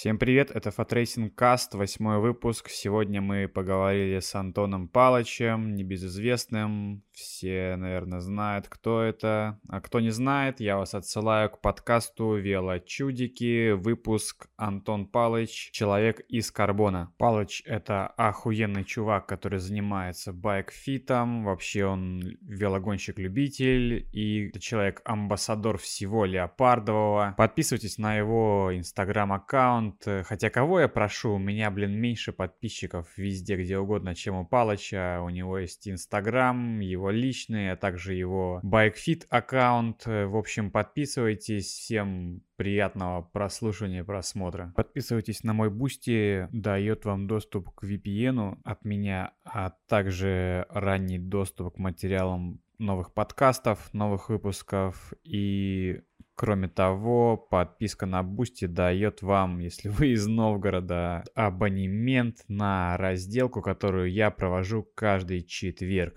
Всем привет, это Fatracing Cast, восьмой выпуск. Сегодня мы поговорили с Антоном Палычем, небезызвестным. Все, наверное, знают, кто это. А кто не знает, я вас отсылаю к подкасту Велочудики, выпуск Антон Палыч, человек из карбона. Палыч — это охуенный чувак, который занимается bike fit'ом. Вообще он велогонщик-любитель и человек-амбассадор всего леопардового. Подписывайтесь на его инстаграм-аккаунт, аккаунт. Хотя кого я прошу, у меня, блин, меньше подписчиков везде, где угодно, чем у Палыча. У него есть Инстаграм, его личный, а также его BikeFit аккаунт. Э, в общем, подписывайтесь. Всем приятного прослушивания, просмотра. Подписывайтесь на мой Boosty, дает вам доступ к VPN от меня, а также ранний доступ к материалам новых подкастов, новых выпусков и Кроме того, подписка на Boosty дает вам, если вы из Новгорода, абонемент на разделку, которую я провожу каждый четверг.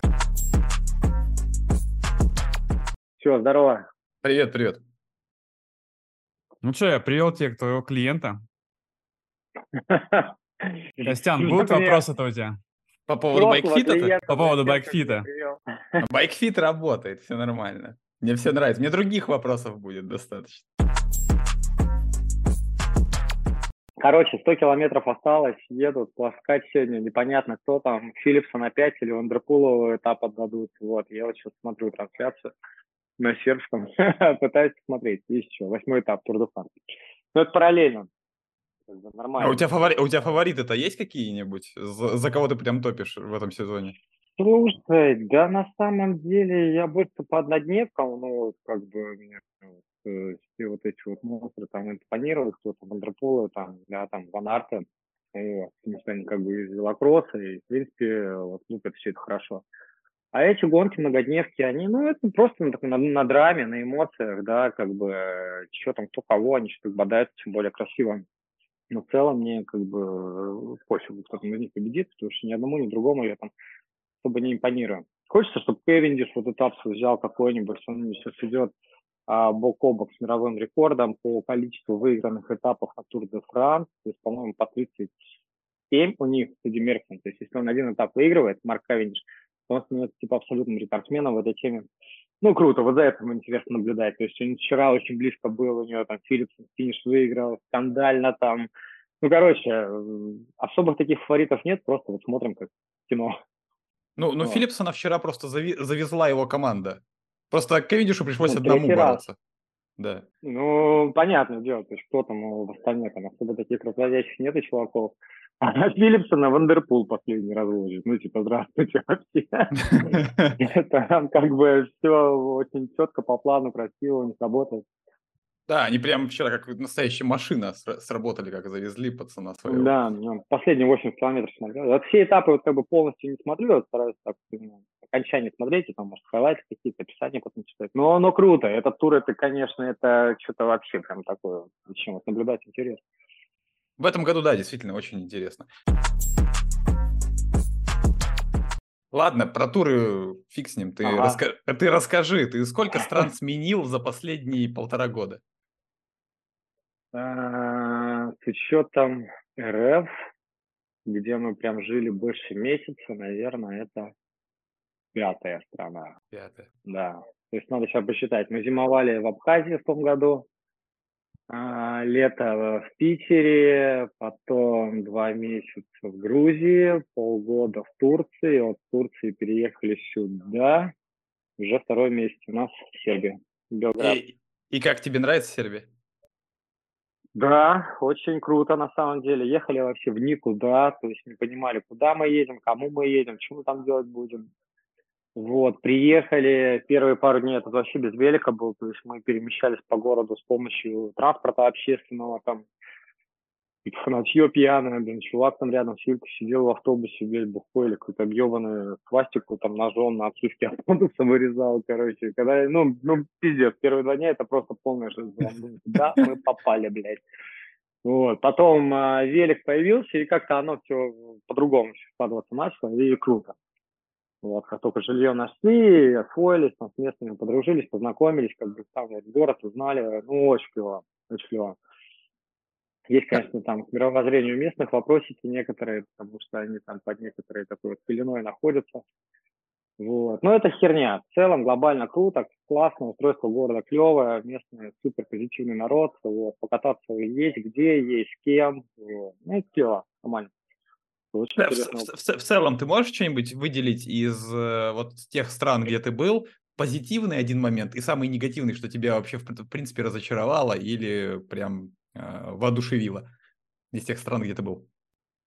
Все, здорово. Привет, привет. Ну что, я привел тебе твоего клиента. Костян, будут вопросы-то у тебя? По поводу байкфита? По поводу байкфита. Байкфит работает, все нормально. Мне все нравится. Мне других вопросов будет достаточно. Короче, 100 километров осталось, едут пласкать сегодня, непонятно кто там, Филлипса на 5 или Вандерпулову этап отдадут. Вот, я вот сейчас смотрю трансляцию на сербском, пытаюсь посмотреть. Есть еще, восьмой этап Тур де Франс. Но это параллельно. Нормально. А у тебя, фавори... у тебя фавориты-то есть какие-нибудь? За... За кого ты прям топишь в этом сезоне? Слушай, да на самом деле я больше по однодневкам, ну, как бы мне э, все вот эти вот монстры там импонируют, кто-то Вандерполы, там, да, там, Ван Арте, вот, потому что они как бы из велокросса, и, в принципе, вот, лупят все это хорошо. А эти гонки, многодневки, они, ну, это просто на, на, на драме, на эмоциях, да, как бы, что там, кто кого, они что-то бодаются, тем более красиво. Но в целом мне, как бы, пофигу, кто там из них победит, потому что ни одному, ни другому я там чтобы не импонирую. Хочется, чтобы Кевиндиш вот этап взял какой-нибудь, он сейчас идет а, бок о бок с мировым рекордом по количеству выигранных этапов на Тур де Франс, то есть, по-моему, по 37 у них среди Меркин. То есть, если он один этап выигрывает, Марк Кевиндиш, то он становится типа абсолютным рекордсменом в этой теме. Ну, круто, вот за этим интересно наблюдать. То есть, он вчера очень близко был, у него там Филлипс финиш выиграл, скандально там. Ну, короче, особых таких фаворитов нет, просто вот смотрим как кино. Ну, ну вот. Филлипсона вчера просто зави- завезла его команда. Просто Кевиндишу пришлось ну, одному бороться. Да. Ну, понятное дело, то есть кто там в остальных, там особо таких разводящих нет и чуваков. А Филипсена Вандерпул последний разводит. Ну, типа, здравствуйте вообще. Это как бы все очень четко по плану, красиво, у них работает. Да, они прямо вчера как настоящая машина сработали, как завезли пацана своего. Да, ну, последние 80 километров смотрел. Вот все этапы вот как бы полностью не смотрю, вот стараюсь так ну, окончание смотреть, и там, может, хайлайты какие-то, описания потом читать. Но, но круто. Этот тур, это, конечно, это что-то вообще прям такое, чем вот наблюдать интересно. В этом году, да, действительно, очень интересно. Ладно, про туры фиг с ним. Ты, ага. раска... ты расскажи, ты сколько стран сменил за последние полтора года? А, с учетом РФ, где мы прям жили больше месяца, наверное, это пятая страна. Пятая. Да. То есть надо сейчас посчитать. Мы зимовали в Абхазии в том году, лето в Питере, потом два месяца в Грузии, полгода в Турции, от Турции переехали сюда, уже второй месяц у нас в Сербии, Белград. И, и как тебе нравится Сербия? Да, очень круто на самом деле. Ехали вообще в никуда, то есть не понимали, куда мы едем, кому мы едем, что мы там делать будем. Вот, приехали, первые пару дней это вообще без велика был, то есть мы перемещались по городу с помощью транспорта общественного, там, и фанатье пьяное, блин, чувак там рядом с Юлькой сидел в автобусе, блядь, бухой или какой-то объебанный пластику там ножом на отсутствие автобуса вырезал, короче. Когда, ну, ну, пиздец, первые два дня это просто полная жизнь. Да, мы попали, блядь. Вот. Потом э, велик появился, и как-то оно все по-другому складываться начало, и круто. Вот, как только жилье нашли, освоились, там, с местными подружились, познакомились, как бы там вот, город узнали, ну, очень клево, очень клево. Есть, конечно, там к мировоззрению местных вопросики некоторые, потому что они там под некоторые такой вот пеленой находятся. Вот. Но это херня. В целом глобально круто, классно, устройство города клевое, местный супер позитивный народ. Вот. Покататься есть где, есть с кем. Вот. Ну, клево, нормально. Очень да, в, в, в целом, ты можешь что-нибудь выделить из э, вот тех стран, где ты был, позитивный один момент и самый негативный, что тебя вообще в, в принципе разочаровало или прям э, воодушевило из тех стран, где ты был?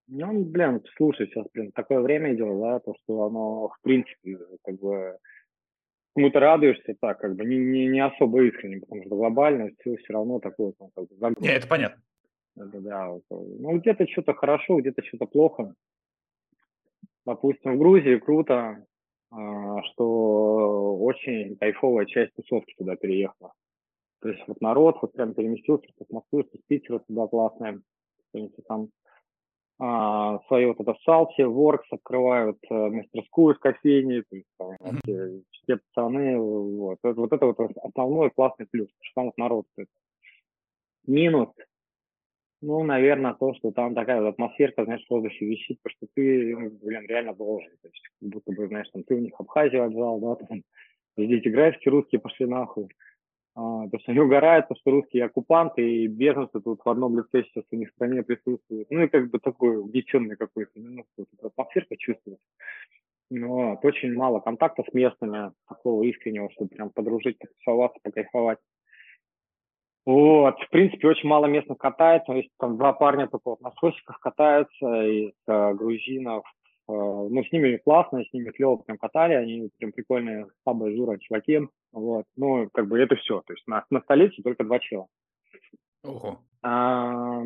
Ну, блин, слушай, сейчас, блин, такое время идет, да, то, что оно, в принципе, как бы, кому ты радуешься так, как бы, не, не, не особо искренне, потому что глобально все все равно такое, там, как бы, загрузка. Не, это понятно. Да, да, ну, где-то что-то хорошо, где-то что-то плохо. Допустим, в Грузии круто, а, что очень кайфовая часть тусовки туда переехала. То есть вот народ вот прям переместился с Москвы, с Питера туда классная. Там а, свои вот это салти, воркс открывают а, мастерскую с кофейней, то есть там, mm-hmm. все, пацаны, вот. Вот это вот основной классный плюс, что там вот народ. Минус, ну, наверное, то, что там такая вот атмосферка, знаешь, в воздухе висит, потому что ты, ну, блин, реально должен. То есть, как будто бы, знаешь, там, ты у них Абхазию отжал, да, там, здесь графики русские пошли нахуй. А, то есть они угорают, что русские оккупанты и беженцы тут в одном лице сейчас у них в стране присутствуют. Ну и как бы такой угнетенный какой-то, ну, вот атмосферка чувствуется. Но вот, очень мало контакта с местными, такого искреннего, чтобы прям подружить, потусоваться, покайфовать. Вот, в принципе, очень мало местных катается, то есть там два парня только вот на сосиках катаются из э, грузинов, э, ну, с ними классно, с ними клево прям катали, они прям прикольные, слабые жура чуваки, вот, ну, как бы это все, то есть на, на столице только два чела. Ого. А,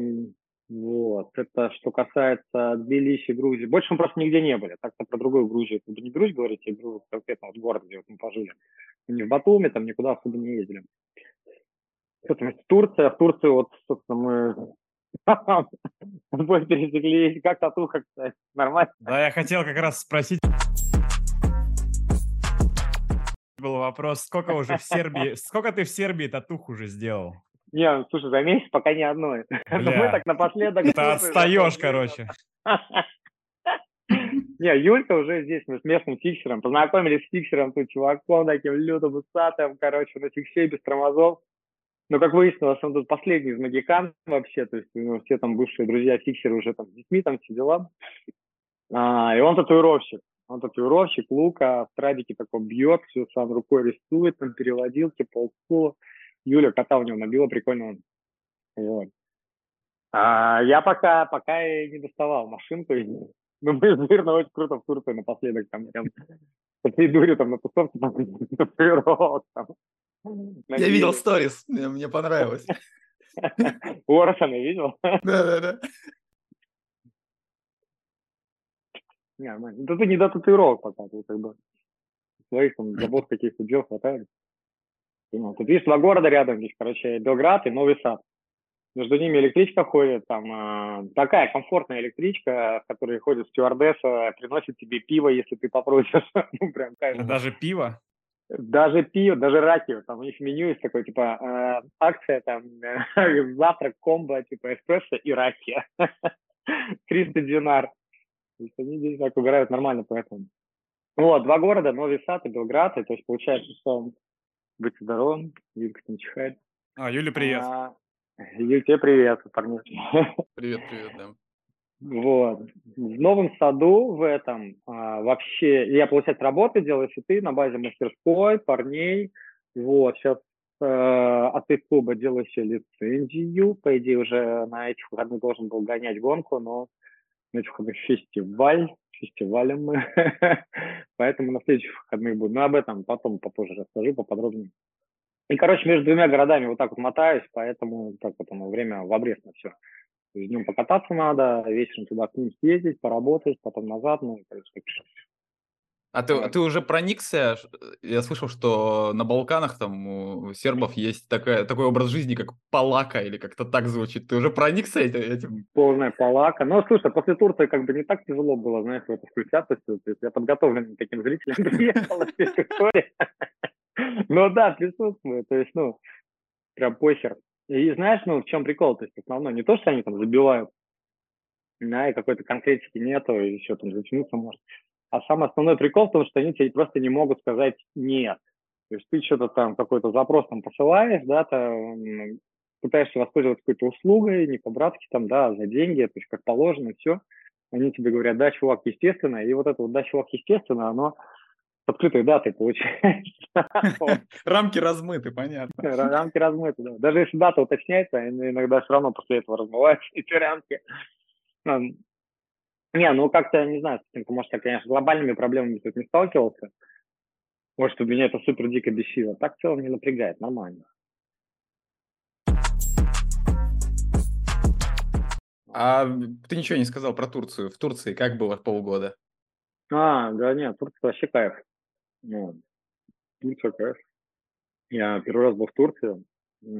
вот, это что касается Тбилиси, Грузии. Больше мы просто нигде не были. Так-то про другую Грузию, бы не Грузию говорить, а Грузию конкретно вот город, где вот мы пожили. Не в Батуми, там никуда особо не ездили. Что там, Турция. В Турции вот, собственно, мы бой пересеклись. Как татуха, кстати? Нормально? Да, я хотел как раз спросить. Был вопрос, сколько уже в Сербии, сколько ты в Сербии татух уже сделал? Не, ну, слушай, за месяц пока ни одной. Мы так напоследок... Ты отстаешь, короче. Не, Юлька уже здесь, мы с местным фиксером, познакомились с фиксером, тут чуваком таким лютым, усатым, короче, на фиксе без тормозов. Но, как выяснилось, он тут последний из магикан вообще, то есть ну, все там бывшие друзья фиксеры уже там с детьми, там все дела. А, и он татуировщик. Он татуировщик, лука, в трабике такой бьет, все сам рукой рисует, там переводил, типа олдскула. Юля кота у него набила, прикольно. Вот. А, я пока, пока и не доставал машинку. Ну, мы, наверное, очень круто в Турции напоследок там прям по всей дуре там на тусовке там татуировок там. Я видел сторис, мне, мне понравилось. Уорсона видел? Да-да-да. Нормально. Да ты не до татуировок пока, ты как бы своих там забот каких-то дел хватает. Ну, тут видишь, два города рядом здесь, короче, Белград и Новый Сад. Между ними электричка ходит, там э, такая комфортная электричка, в которой ходит стюардесса, приносит тебе пиво, если ты попросишь. ну, прям кайф. Даже пиво? Даже пиво, даже ракию, там у них меню есть такой, типа, э, акция, там, э, завтрак, комбо, типа, эспрессо и ракия. 300 динар. То есть они здесь так убирают нормально, поэтому. Вот, два города, Новый Сад и Белград, и, то есть получается, что быть здоровым, Юлька не чихает. А, Юля, привет. А, Юль, тебе привет, парни. Привет, привет, да. Вот. В новом саду в этом а, вообще, я, получается, работы делаю ты на базе мастерской, парней. Вот, сейчас э, от их клуба делаю еще лицензию. По идее, уже на этих выходных должен был гонять гонку, но на этих выходных фестиваль, фестивалем мы. Поэтому на следующих выходных буду. Но об этом потом попозже расскажу поподробнее. И, короче, между двумя городами вот так вот мотаюсь, поэтому так вот оно время в обрез на все. Днем покататься надо, вечером туда к ним съездить, поработать, потом назад, ну, короче, а ты, ты уже проникся? Я слышал, что на Балканах там у сербов есть такая, такой образ жизни, как палака, или как-то так звучит. Ты уже проникся этим? Полная палака. Ну, слушай, после Турции как бы не так тяжело было, знаешь, в это включаться. То есть я подготовлен таким зрителям приехал. Ну да, присутствует. То есть, ну, прям похер. И знаешь, ну, в чем прикол? То есть основной не то, что они там забивают, да, и какой-то конкретики нету, и еще там затянуться может. А самый основной прикол в том, что они тебе просто не могут сказать «нет». То есть ты что-то там, какой-то запрос там посылаешь, да, ты пытаешься воспользоваться какой-то услугой, не по-братски там, да, за деньги, то есть как положено, все. Они тебе говорят «да, чувак, естественно», и вот это вот «да, чувак, естественно», оно открытой датой получается. Рамки размыты, понятно. Рамки размыты, да. Даже если дата уточняется, иногда все равно после этого размываются эти рамки. Не, ну как-то, не знаю, может, я, конечно, глобальными проблемами тут не сталкивался. Может, что меня это супер дико бесило. Так в целом не напрягает, нормально. А ты ничего не сказал про Турцию. В Турции как было полгода? А, да нет, Турция вообще кайф. Ну, Турция кайф. Я первый раз был в Турции,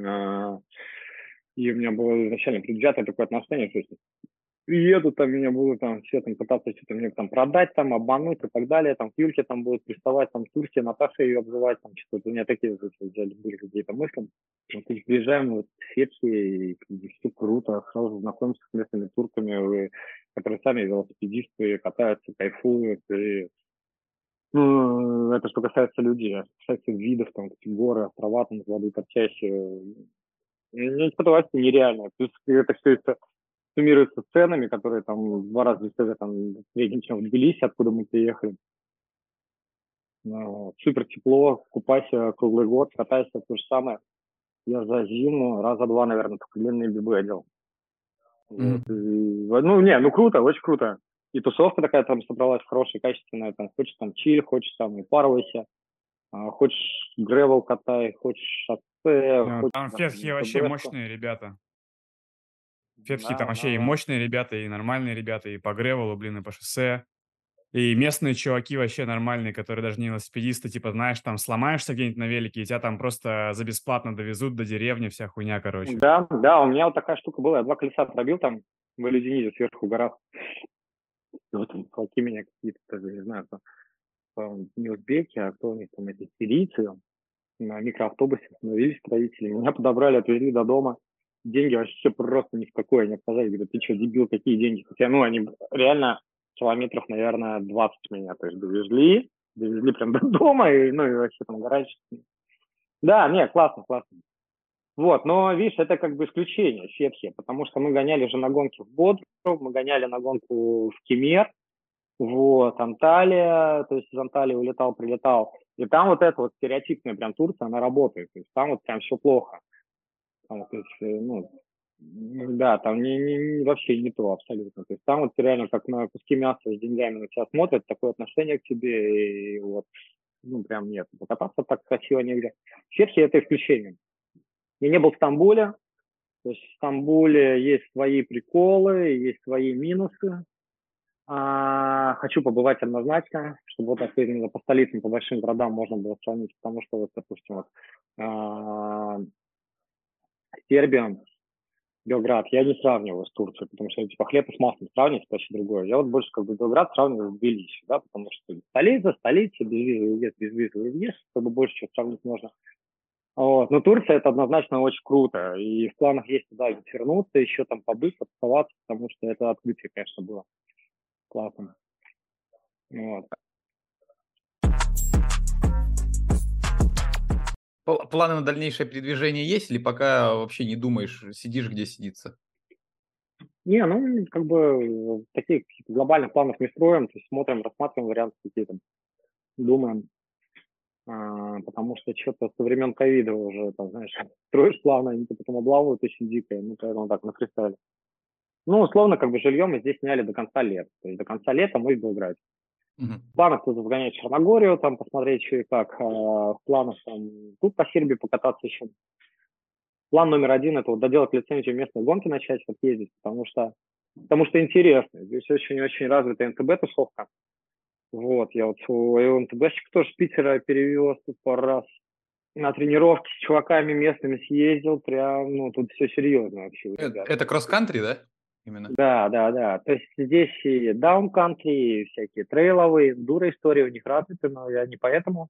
а, и у меня было изначально предвзятое такое отношение, то есть приеду, там меня будут там все там пытаться что-то мне там продать, там обмануть и так далее, там к Юльке там будут приставать, там Турке, Наташа ее обзывать, там что-то у меня такие взяли, были какие-то мысли. Вот приезжаем вот в Фетхи, и все круто, сразу знакомимся с местными турками, которые сами велосипедисты, катаются, кайфуют, и ну, это что касается людей, а касается видов, там, горы, острова, там, воды торчащие, не испытывать нереально. Плюс это все это суммируется с ценами, которые там в два раза дешевле там, в среднем, чем в Тбилиси, откуда мы приехали. Ну, супер тепло, купайся круглый год, катайся, то же самое. Я за зиму раза два, наверное, только длинные бибы одел. Mm-hmm. Ну, не, ну круто, очень круто. И тусовка такая там собралась хорошая, качественная. Там, хочешь там чиль, хочешь там упарывайся, а, хочешь гревел катай, хочешь шоссе. Yeah, хочешь, там фетхи вообще мощные ребята. Фетхи да, там вообще да, и мощные ребята, и нормальные ребята, и по гревелу, блин, и по шоссе. И местные чуваки вообще нормальные, которые даже не велосипедисты, типа, знаешь, там сломаешься где-нибудь на велике, и тебя там просто за бесплатно довезут до деревни, вся хуйня, короче. Да, да, у меня вот такая штука была, я два колеса пробил там в Элюдинизе сверху в горах. Вот там чуваки меня какие-то, даже не знаю, там, не узбеки, а кто у них там, эти сирийцы, на микроавтобусе остановились строители, меня подобрали, отвезли до дома деньги вообще просто ни в какое не отказали. Говорят, ты что, дебил, какие деньги? Хотя, ну, они реально километров, наверное, 20 меня, то есть довезли, довезли прям до дома, и, ну, и вообще там гараж. Да, нет, классно, классно. Вот, но, видишь, это как бы исключение, Фетхи, потому что мы гоняли же на гонки в Бодру, мы гоняли на гонку в Кемер, вот, Анталия, то есть из Анталии улетал, прилетал, и там вот эта вот стереотипная прям Турция, она работает, то есть там вот прям все плохо. То есть, э, ну, да, там не, не, вообще не то абсолютно. То есть там вот реально как на куски мяса с деньгами на тебя смотрят, такое отношение к тебе, и вот, ну, прям нет. Покататься так красиво негде. Чехия – это исключение. Я не был в Стамбуле, то есть в Стамбуле есть свои приколы, есть свои минусы. А, хочу побывать однозначно, чтобы вот так по столицам, по большим городам можно было сравнить, потому что вот, допустим, вот, а, Сербия, Белград, я не сравниваю с Турцией, потому что типа хлеб с маслом сравнивать это вообще другое. Я вот больше как бы Белград сравниваю с Тбилиси, да, потому что столица, столица, безвизовый въезд, безвизовый въезд, как бы больше чего сравнить можно. Вот. Но Турция это однозначно очень круто, и в планах есть туда вернуться, еще там побыть, оставаться, потому что это открытие, конечно, было классно. Вот. Планы на дальнейшее передвижение есть или пока вообще не думаешь, сидишь где сидится? Не, ну, как бы таких глобальных планов не строим, то есть смотрим, рассматриваем варианты какие-то, думаем, потому что что-то со времен ковида уже, там, знаешь, строишь планы, они потом облавывают очень дико, ну, поэтому так, на фристайле. Ну, условно, как бы жилье мы здесь сняли до конца лета, то есть до конца лета мы в Белграде. Угу. В планах тут сгонять в Черногорию, там посмотреть, что и как. А в планах там тут по Сербии покататься еще. План номер один – это вот доделать лицензию местной гонки, начать вот ездить, потому что, потому что интересно. Здесь очень-очень развитая НТБ-тусовка. Вот, я вот свой НТБшек тоже с Питера перевез тут пару раз. На тренировки с чуваками местными съездил, прям, ну, тут все серьезно вообще. Это, это кросс-кантри, да? именно. Да, да, да. То есть здесь и даун-кантри, и всякие трейловые, дура истории у них развиты, но я не поэтому.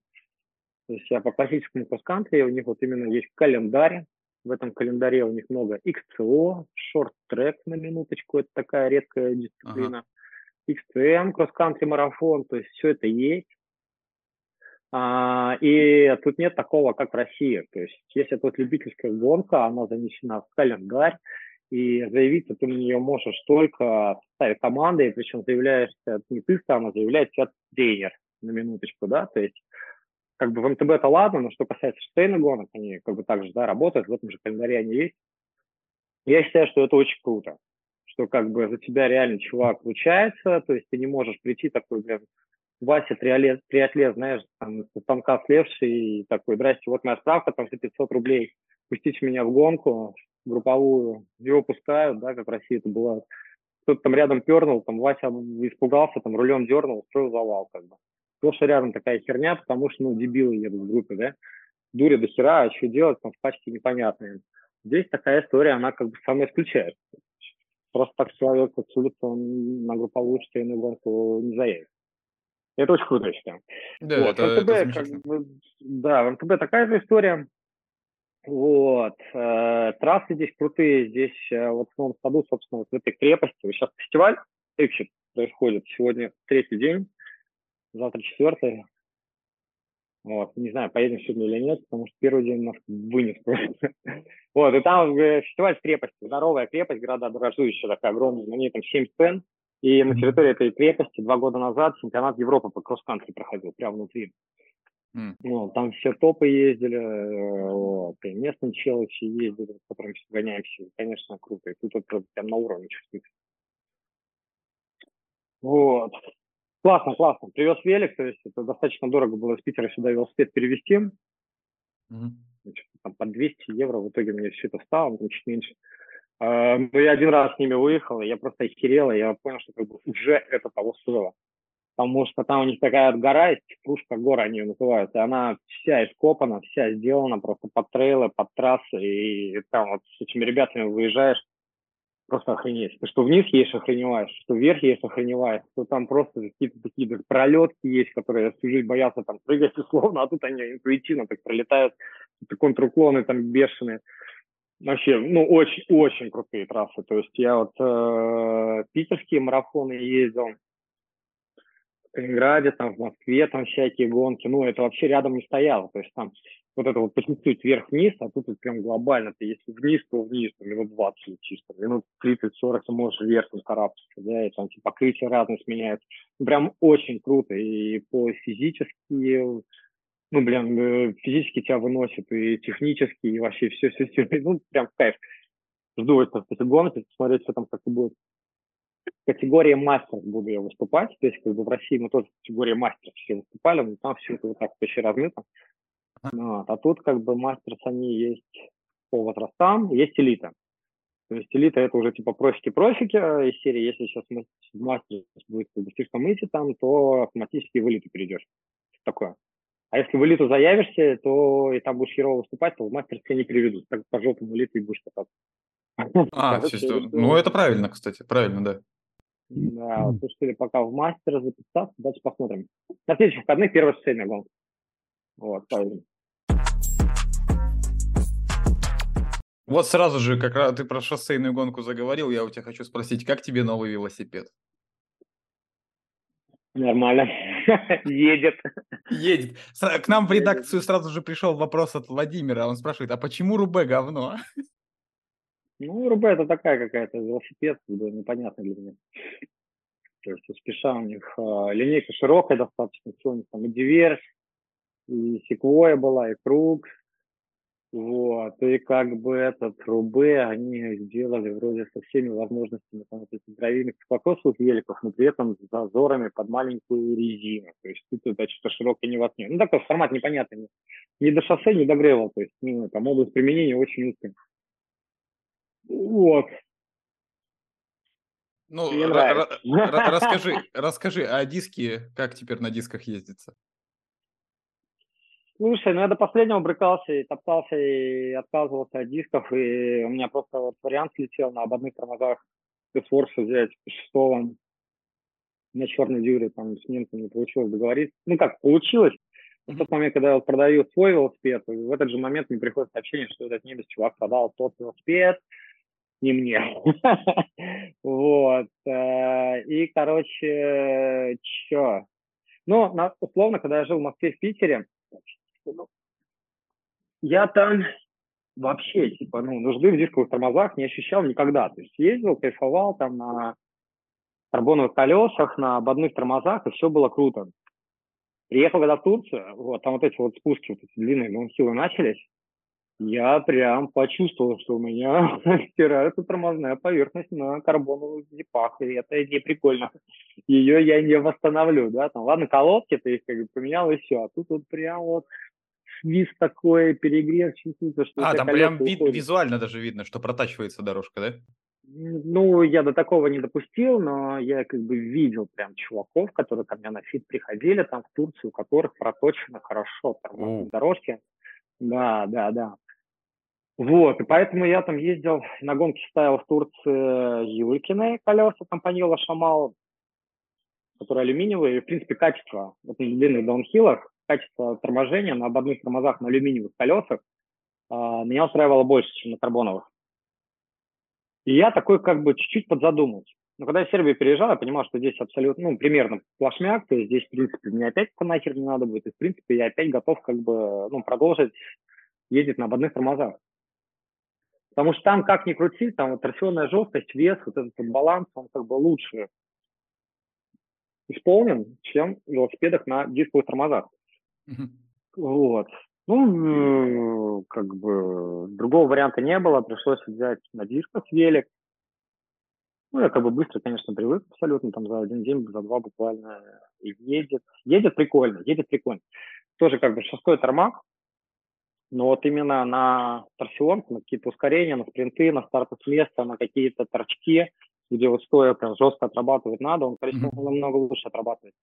То есть я по классическому кросс-кантри, у них вот именно есть календарь, В этом календаре у них много XCO, шорт-трек на минуточку, это такая редкая дисциплина. Ага. XCM, кросс-кантри марафон, то есть все это есть. А, и тут нет такого, как в России. То есть если тут любительская гонка, она занесена в календарь, и заявиться ты на нее можешь только в составе команды, и причем заявляешься не ты сам, а заявляет тебя тренер на минуточку, да, то есть как бы в МТБ это ладно, но что касается штейна гонок, они как бы также, да, работают, в этом же календаре они есть. Я считаю, что это очень круто, что как бы за тебя реально чувак включается, то есть ты не можешь прийти такой, блин, Вася триатлет, триатлет знаешь, там, со станка слевший, и такой, здрасте, вот моя справка, там, за 500 рублей, пустите меня в гонку групповую, его пускают, да, как в России это было. Кто-то там рядом пернул, там Вася испугался, там рулем дернул, устроил завал, как бы. То, что рядом такая херня, потому что, ну, дебилы едут в группе, да, дури до хера, а что делать, там, в пачке непонятные. Здесь такая история, она как бы самая исключает. Просто так человек с улицы, он на групповую штейную гонку не заедет. Это очень круто, я считаю. Да, вот. это, МТБ, это как бы, да, в МТБ такая же история. Вот. Э, трассы здесь крутые. Здесь э, вот в новом саду, собственно, вот в этой крепости. Сейчас фестиваль Exit происходит. Сегодня третий день, завтра четвертый. Вот, не знаю, поедем сегодня или нет, потому что первый день нас вынес просто. Вот, и там э, фестиваль в крепости, здоровая крепость, города дорожующая такая огромная, на ней там 7 сцен, и на территории этой крепости два года назад чемпионат Европы по кросс-кантри проходил, прямо внутри. Mm. Вот, там все топы ездили, э, вот, и местные челы все ездили, с которыми все гоняемся. Конечно, круто. И тут это прям на уровне чувствуется. Вот. Классно, классно. Привез велик, то есть это достаточно дорого было из Питера сюда велосипед перевезти. Mm-hmm. Там по 200 евро в итоге мне все это стало, там чуть меньше. Uh, но я один раз с ними выехал, и я просто охерел, и я понял, что как бы уже это того стоило. Потому что там у них такая гора есть, кружка гора они ее называют, и она вся ископана, вся сделана просто под трейлы, под трассы, и там вот с этими ребятами выезжаешь, просто охренеть. Что вниз едешь, охреневаешь, что вверх едешь, охреневаешь, что там просто какие-то такие даже пролетки есть, которые я всю жизнь боялся там прыгать условно, а тут они интуитивно так пролетают, контруклоны там бешеные. Вообще, ну, очень-очень крутые трассы. То есть я вот э, питерские марафоны ездил, в Калининграде, там, в Москве, там всякие гонки. Ну, это вообще рядом не стояло. То есть там вот это вот по чуть вверх-вниз, а тут вот прям глобально. Ты если вниз, то вниз, то минут 20 чисто, минут 30-40 ты можешь вверх карабкаться, да, и там типа, покрытие разное сменяется. Ну, прям очень круто. И по физически, ну, блин, э, физически тебя выносит, и технически, и вообще все-все-все. Ну, прям в кайф. Жду это, эти гонки, посмотреть, что там как будет. В категории мастер буду я выступать. То есть, как бы в России мы тоже в категории мастер все выступали, но там все это вот так очень размыто. Вот. А тут как бы мастерс они есть по возрастам, есть элита. То есть элита это уже типа профики-профики а из серии, если сейчас мастер будет как бы слишком идти там, то автоматически в элиту перейдешь. Такое. А если в элиту заявишься, то и там будешь херово выступать, то в мастер тебя не переведут. Так по жопам элиты и будешь кататься. А, ну это правильно, кстати, правильно, да. Да, вот решили пока в мастера записаться, дальше посмотрим. На следующих выходных первая шоссейная гонка. Вот, правильно. Вот сразу же, как раз ты про шоссейную гонку заговорил, я у тебя хочу спросить, как тебе новый велосипед? Нормально. Едет. Едет. К нам в редакцию сразу же пришел вопрос от Владимира. Он спрашивает, а почему Рубе говно? Ну, РБ это такая какая-то велосипед, непонятно для меня. То есть Спеша у них э, линейка широкая достаточно, все у них там и диверс, и секвоя была, и круг. Вот, и как бы этот Рубе они сделали вроде со всеми возможностями там, вот этих гравийных высокосовых великов, но при этом с зазорами под маленькую резину. То есть тут это что-то широкое не воткнет. Ну, такой формат непонятный. Ни до шоссе, ни до грейвела. То есть, ну, там область применения очень узкая. Вот. Ну, расскажи, расскажи, а диски, как теперь на дисках ездится? Слушай, ну я до последнего брыкался и топтался и отказывался от дисков, и у меня просто вот вариант слетел на ободных тормозах Сворса взять шестого на черной дюре, там с немцем не получилось договориться. Ну как, получилось, В тот момент, когда я вот продаю свой велосипед, в этот же момент мне приходит сообщение, что этот немец чувак продал тот велосипед, не мне. Вот. Э, и, короче, что? Ну, условно, когда я жил в Москве, в Питере, я там вообще, типа, ну, нужды в дисковых тормозах не ощущал никогда. То есть ездил, кайфовал там на карбоновых колесах, на ободных тормозах, и все было круто. Приехал когда в Турцию, вот, там вот эти вот спуски, вот эти длинные даунхиллы начались, я прям почувствовал, что у меня стирается тормозная поверхность на карбоновых зипах, и это не прикольно. Ее я не восстановлю, да, там, ладно, колодки ты их как бы поменял, и все, а тут вот прям вот свист такой, перегрев чувствуется, что... А, там прям вид, визуально даже видно, что протачивается дорожка, да? Ну, я до такого не допустил, но я как бы видел прям чуваков, которые ко мне на fit приходили там в Турцию, у которых проточены хорошо тормозные дорожки. Да, да, да. Вот, и поэтому я там ездил, на гонки ставил в Турции Юлькины колеса компаньола Шамал, которые алюминиевые, и, в принципе, качество вот на длинных даунхиллах, качество торможения на ободных тормозах на алюминиевых колесах э, меня устраивало больше, чем на карбоновых. И я такой как бы чуть-чуть подзадумался. Но когда я в Сербию переезжал, я понимал, что здесь абсолютно, ну, примерно плашмяк, то есть здесь, в принципе, мне опять это нахер не надо будет, и, в принципе, я опять готов как бы, ну, продолжить ездить на ободных тормозах. Потому что там, как ни крути, там вот торсионная жесткость, вес, вот этот вот баланс, он как бы лучше исполнен, чем в велосипедах на дисковых тормозах. Вот. Ну, как бы другого варианта не было, пришлось взять на дисках велик. Ну, я как бы быстро, конечно, привык абсолютно, там за один день, за два буквально едет. Едет прикольно, едет прикольно. Тоже как бы шестой тормак, но вот именно на торсион, на какие-то ускорения, на спринты, на старты с места, на какие-то торчки, где вот стоя прям жестко отрабатывать надо, он, конечно, mm-hmm. намного лучше отрабатывает.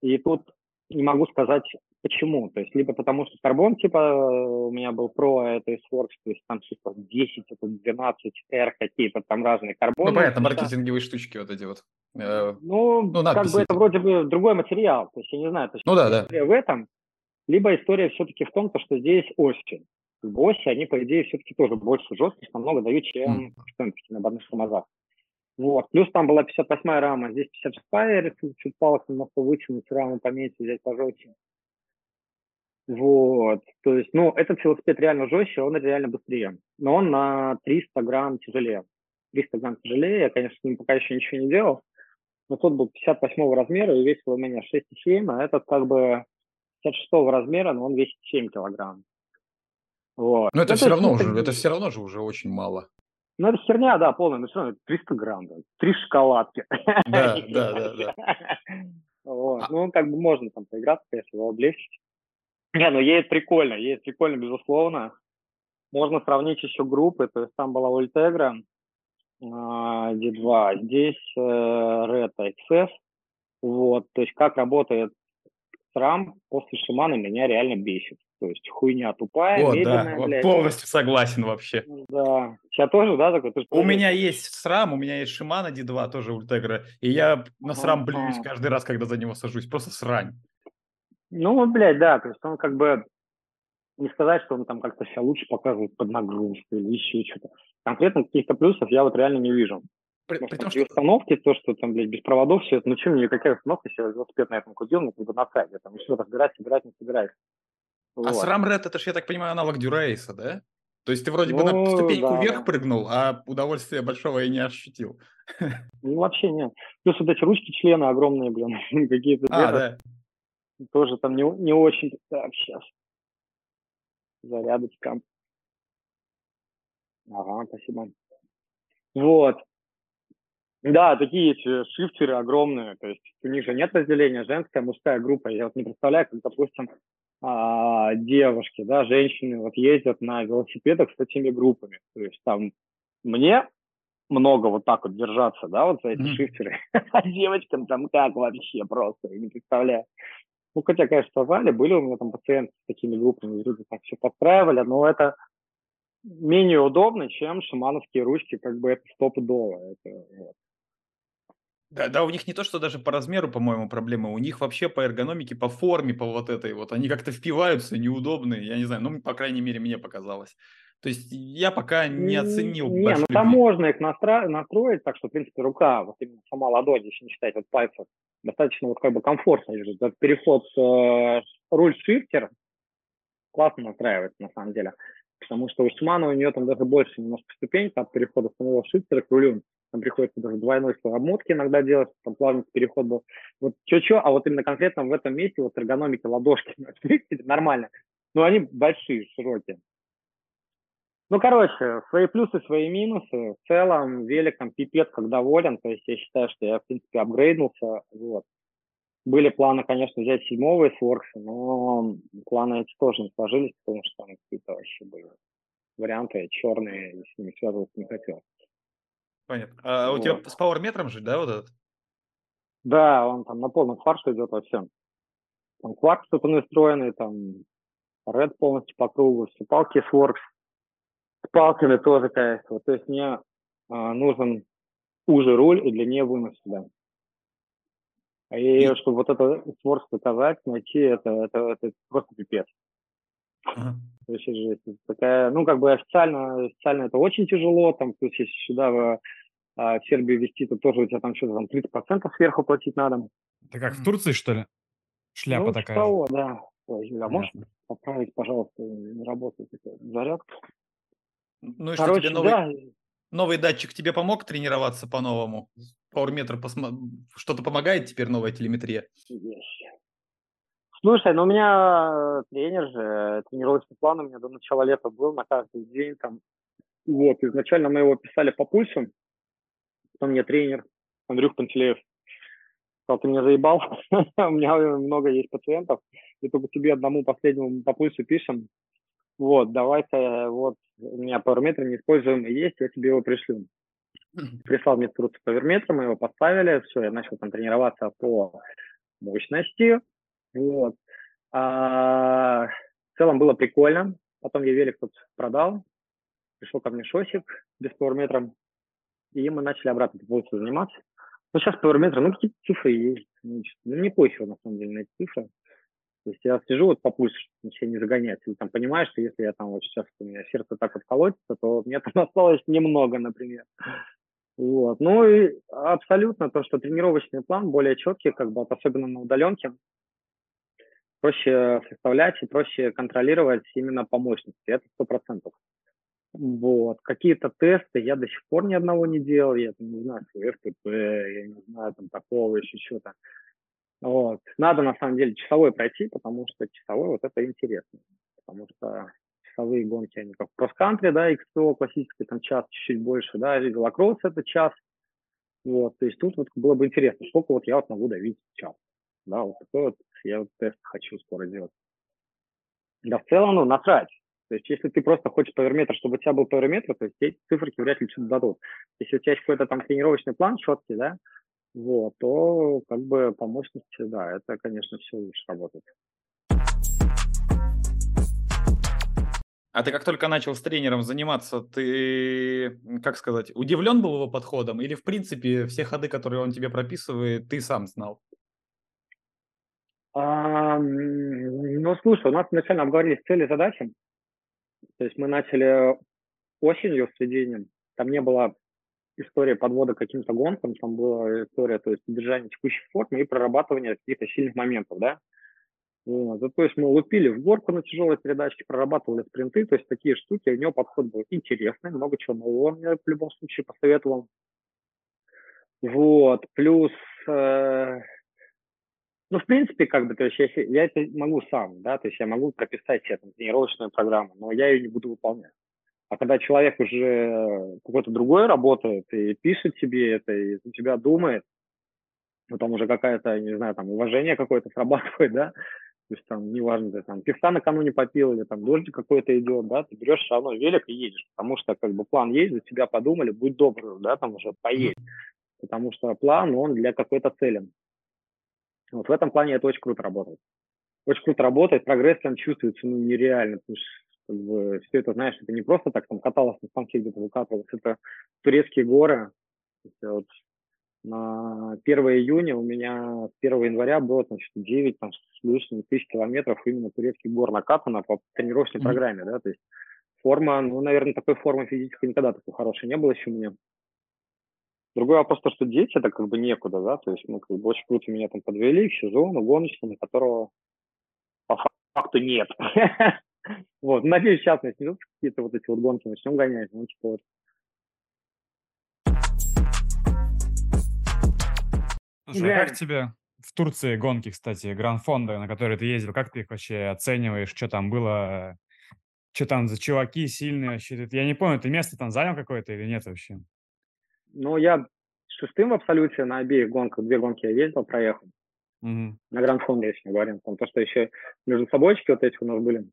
И тут не могу сказать почему. То есть либо потому, что карбон, типа, у меня был про, а это из Works, то есть там типа 10, это 12, R какие-то там разные карбоны. Ну, понятно, маркетинговые штучки вот эти вот. Э, ну, ну как бы это вроде бы другой материал. То есть я не знаю, то есть ну, да, да. в этом, либо история все-таки в том, что здесь оси. Оси, они, по идее, все-таки тоже больше жесткость намного дают, чем mm. на ободных тормозах. Вот. Плюс там была 58-я рама, здесь 56-я, решил чуть палок немножко вытянуть, раму поменьше, взять пожестче. Вот, то есть, ну, этот велосипед реально жестче, он реально быстрее, но он на 300 грамм тяжелее. 300 грамм тяжелее, я, конечно, с ним пока еще ничего не делал, но тот был 58 размера и весил у меня 6,7, а этот как бы 56 размера, но он весит 7 килограмм. Вот. Но это, это все равно уже, это все равно же уже очень мало. Ну, это херня, да, полная, но все равно 300 грамм, да, три шоколадки. Да, да, да, да. Вот. А ну, как бы можно там поиграться, конечно, его облегчить. Не, ну едет прикольно, едет прикольно, безусловно. Можно сравнить еще группы, то есть там была Ультегра, D2, здесь э, Red XS. Вот, то есть как работает SRAM после Шимана меня реально бесит. То есть хуйня тупая, вот, медленная, да, блядь. Полностью согласен вообще. Да. Сейчас тоже, да, такой? у меня есть SRAM, у меня есть Шимана D2, тоже Ультегра, и я на SRAM блююсь каждый раз, когда за него сажусь. Просто срань. Ну, блядь, да, то есть он как бы не сказать, что он там как-то себя лучше показывает под нагрузку или еще что-то. Конкретно каких-то плюсов я вот реально не вижу. При, Может, при том, что... установки, то, что там, блядь, без проводов все это, ну что мне, какая установка, если я велосипед на этом купил, ну, как бы на сайте, там еще разбирать, собирать, не собирать. А вот. А SRAM Red, это же, я так понимаю, аналог Дюрейса, да? То есть ты вроде ну, бы на ну ступеньку да. вверх прыгнул, а удовольствия большого и не ощутил. Ну, вообще нет. Плюс вот эти ручки члена огромные, блин, какие-то. А, да тоже там не, не очень. Так, сейчас. Зарядочка. Ага, спасибо. Вот. Да, такие эти шифтеры огромные, то есть у них же нет разделения женская, мужская группа. Я вот не представляю, как, допустим, а, девушки, да, женщины вот ездят на велосипедах с этими группами. То есть там мне много вот так вот держаться, да, вот за эти mm-hmm. шифтеры, а девочкам там как вообще просто, я не представляю. Ну, хотя, конечно, в были у меня там пациенты с такими группами, люди так все подстраивали, но это менее удобно, чем шамановские ручки, как бы это стопудово. Это, вот. Да, да, у них не то, что даже по размеру, по-моему, проблема, у них вообще по эргономике, по форме, по вот этой вот, они как-то впиваются, неудобные, я не знаю, ну, по крайней мере, мне показалось. То есть я пока не оценил Не, ну там можно их настра... настроить, так что, в принципе, рука, вот именно сама ладонь, если не считать вот пальцев, достаточно вот как бы комфортно лежит. Этот переход с э, руль-шифтер классно настраивается, на самом деле. Потому что у Шимана у нее там даже больше немножко ступень от перехода самого шифтера к рулю. Там приходится даже двойной слой обмотки иногда делать, там плавный переход был. Вот что-что, а вот именно конкретно в этом месте вот эргономики ладошки нормально. Но они большие, широкие. Ну, короче, свои плюсы, свои минусы. В целом, велик там пипец как доволен. То есть я считаю, что я, в принципе, апгрейднулся. Вот. Были планы, конечно, взять седьмого из Works, но планы эти тоже не сложились, потому что там какие-то вообще были варианты черные, и с ними связываться не хотел. Понятно. А вот. у тебя с пауэрметром же, да, вот этот? Да, он там на полном фарше идет во всем. Там кварк что-то настроенный, там Red полностью по кругу, все палки с Works. С палками тоже кайфово. То есть мне а, нужен уже руль и длиннее вынос сюда. И, и чтобы вот это скорость показать, найти, это, это, это просто пипец. Ага. Вообще жесть. Такая, ну, как бы официально, официально это очень тяжело, там, то есть если сюда в, а, в Сербию везти, то тоже у тебя там что-то там 30% сверху платить надо. Это как в Турции, что ли? Шляпа ну, такая. Того, да. Ой, Юля, можешь поправить, пожалуйста, не работает эта зарядка? Ну и Короче, что, тебе новый, да. новый датчик тебе помог тренироваться по-новому? Пауэрметр посмо... что-то помогает теперь новая телеметрия? Слушай, ну у меня тренер же, тренировочный план у меня до начала лета был на каждый день там. Вот, изначально мы его писали по пульсу, потом мне тренер Андрюх Пантелеев сказал, ты меня заебал, у меня много есть пациентов, и только тебе одному последнему по пульсу пишем, вот, давай-ка, вот, у меня пауэрметр неиспользуемый есть, я тебе его пришлю. Прислал мне инструкцию по верметру, мы его поставили, все, я начал там тренироваться по мощности, вот. А, в целом было прикольно, потом я велик тут продал, пришел ко мне шосик без пауэрметра, и мы начали обратно по заниматься. Ну, сейчас пауэрметр, ну, какие-то цифры есть, ну, не похер, на самом деле, на эти цифры. То есть я сижу вот по пульсу, чтобы себя не загонять. И там понимаешь, что если я там вот сейчас у меня сердце так вот колотится, то мне там осталось немного, например. Вот. Ну и абсолютно то, что тренировочный план более четкий, как бы, особенно на удаленке, проще составлять и проще контролировать именно по мощности. Это сто процентов. Вот. Какие-то тесты я до сих пор ни одного не делал. Я там не знаю, ФТП, я не знаю, там такого еще что-то. Вот. Надо, на самом деле, часовой пройти, потому что часовой вот это интересно. Потому что часовые гонки, они как кросс-кантри, да, XPO классический, там час чуть-чуть больше, да, и велокросс это час. Вот, то есть тут вот было бы интересно, сколько вот я вот могу давить час. Да, вот такой вот я вот тест хочу скоро сделать. Да, в целом, ну, насрать. То есть, если ты просто хочешь поверметр, чтобы у тебя был поверметр, то есть эти циферки вряд ли что-то дадут. Если у тебя есть какой-то там тренировочный план четкий, да, вот, то как бы по мощности, да, это, конечно, все лучше работает. А ты как только начал с тренером заниматься, ты, как сказать, удивлен был его подходом? Или, в принципе, все ходы, которые он тебе прописывает, ты сам знал? А, ну, слушай, у нас изначально обговорились цели и задачи. То есть мы начали осенью с сведением. Там не было история подвода к каким-то гонкам, там была история, то есть удержание текущей формы и прорабатывание каких-то сильных моментов, да. Вот. То есть мы лупили в горку на тяжелой передачке, прорабатывали спринты, то есть такие штуки, у него подход был интересный, много чего нового мне в любом случае посоветовал. Вот, плюс, э, ну, в принципе, как бы, то есть я, я это могу сам, да, то есть я могу прописать себе там тренировочную программу, но я ее не буду выполнять. А когда человек уже какой-то другой работает и пишет себе это, и за тебя думает, ну, там уже какая-то, не знаю, там уважение какое-то срабатывает, да, то есть там, неважно, ты там пивца накануне попил или там дождь какой-то идет, да, ты берешь все равно велик и едешь, потому что как бы план есть, за тебя подумали, будь добр, да, там уже поедь, потому что план, он для какой-то цели. Вот в этом плане это очень круто работает. Очень круто работает, прогресс там чувствуется ну, нереально, потому что как бы, все это, знаешь, это не просто так там каталось на станке где-то выкатывалось, это турецкие горы, вот, на 1 июня у меня с 1 января было, значит, 9 там, с лишним тысяч километров именно турецких гор накатано по тренировочной mm-hmm. программе, да, то есть форма, ну, наверное, такой формы физической никогда такой хорошей не было еще у меня. Другой вопрос то, что дети, это как бы некуда, да, то есть, ну, как бы очень круто меня там подвели к сезону гоночному, которого по факту нет. Вот, надеюсь, сейчас начнутся какие-то вот эти вот гонки, начнем гонять, ну, типа вот. Слушай, а как тебе в Турции гонки, кстати, Гранд-фонды, на которые ты ездил, как ты их вообще оцениваешь, что там было, что там за чуваки сильные вообще? Я не помню, ты место там занял какое-то или нет вообще? Ну, я шестым в абсолюте на обеих гонках, две гонки я ездил, проехал. Угу. На Гранд-фонде, если мы говорим. Там то, что еще между собойчики вот эти у нас были.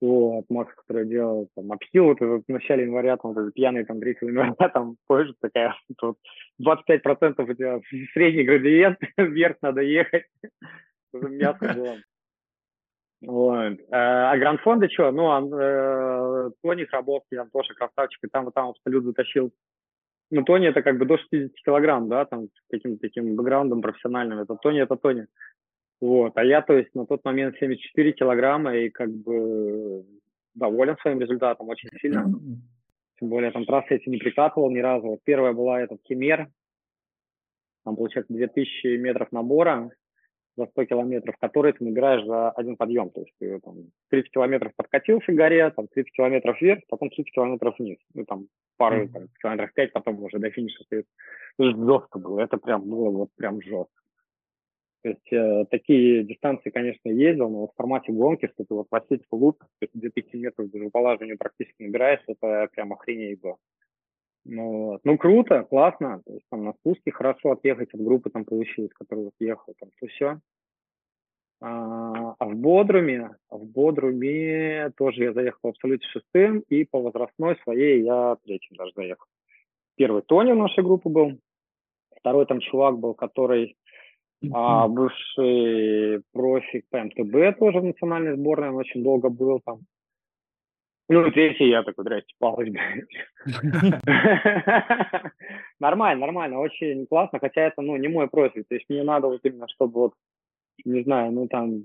Вот, Макс, который делал там апсил вот в начале января, там, вот пьяный там 3 января, там, позже такая, тут 25% у тебя средний градиент, вверх надо ехать, уже мясо было. Вот. Э, а Гранд-фонды что? Ну, он, э, Тони Храбовский, Антоша Красавчик, и там вот там абсолют затащил. Ну, Тони это как бы до 60 килограмм, да, там, с каким-то таким бэкграундом профессиональным. Это Тони, это Тони. Вот, а я, то есть, на тот момент 74 килограмма и как бы доволен своим результатом очень сильно. Тем более там трассы эти не прикатывал ни разу. Вот первая была этот Кемер, там получается 2000 метров набора за 100 километров, которые ты набираешь за один подъем. То есть ты там 30 километров подкатился к горе, там 30 километров вверх, потом 30 километров вниз. Ну там пару там, километров 5, потом уже до финиша стоит. Жестко было, это прям было вот прям жестко. То есть э, такие дистанции, конечно, ездил, но в формате гонки, что ты вот посетить луп, то есть 2000 метров даже по лажению практически набираешь, это прям охренеть было. Ну, ну, круто, классно. То есть там на спуске хорошо отъехать от группы там получилось, который вот ехал, там то все. А, а в Бодруме, а в Бодруме тоже я заехал абсолютно шестым, и по возрастной своей я третьим даже заехал. Первый Тони в нашей группе был, второй там чувак был, который а, бывший профик по МТБ тоже в национальной сборной, он очень долго был там. Ну, третий я такой, здрасте, Павлович, Нормально, нормально, очень классно, хотя это, ну, не мой профиль, то есть мне надо вот именно, чтобы вот, не знаю, ну, там,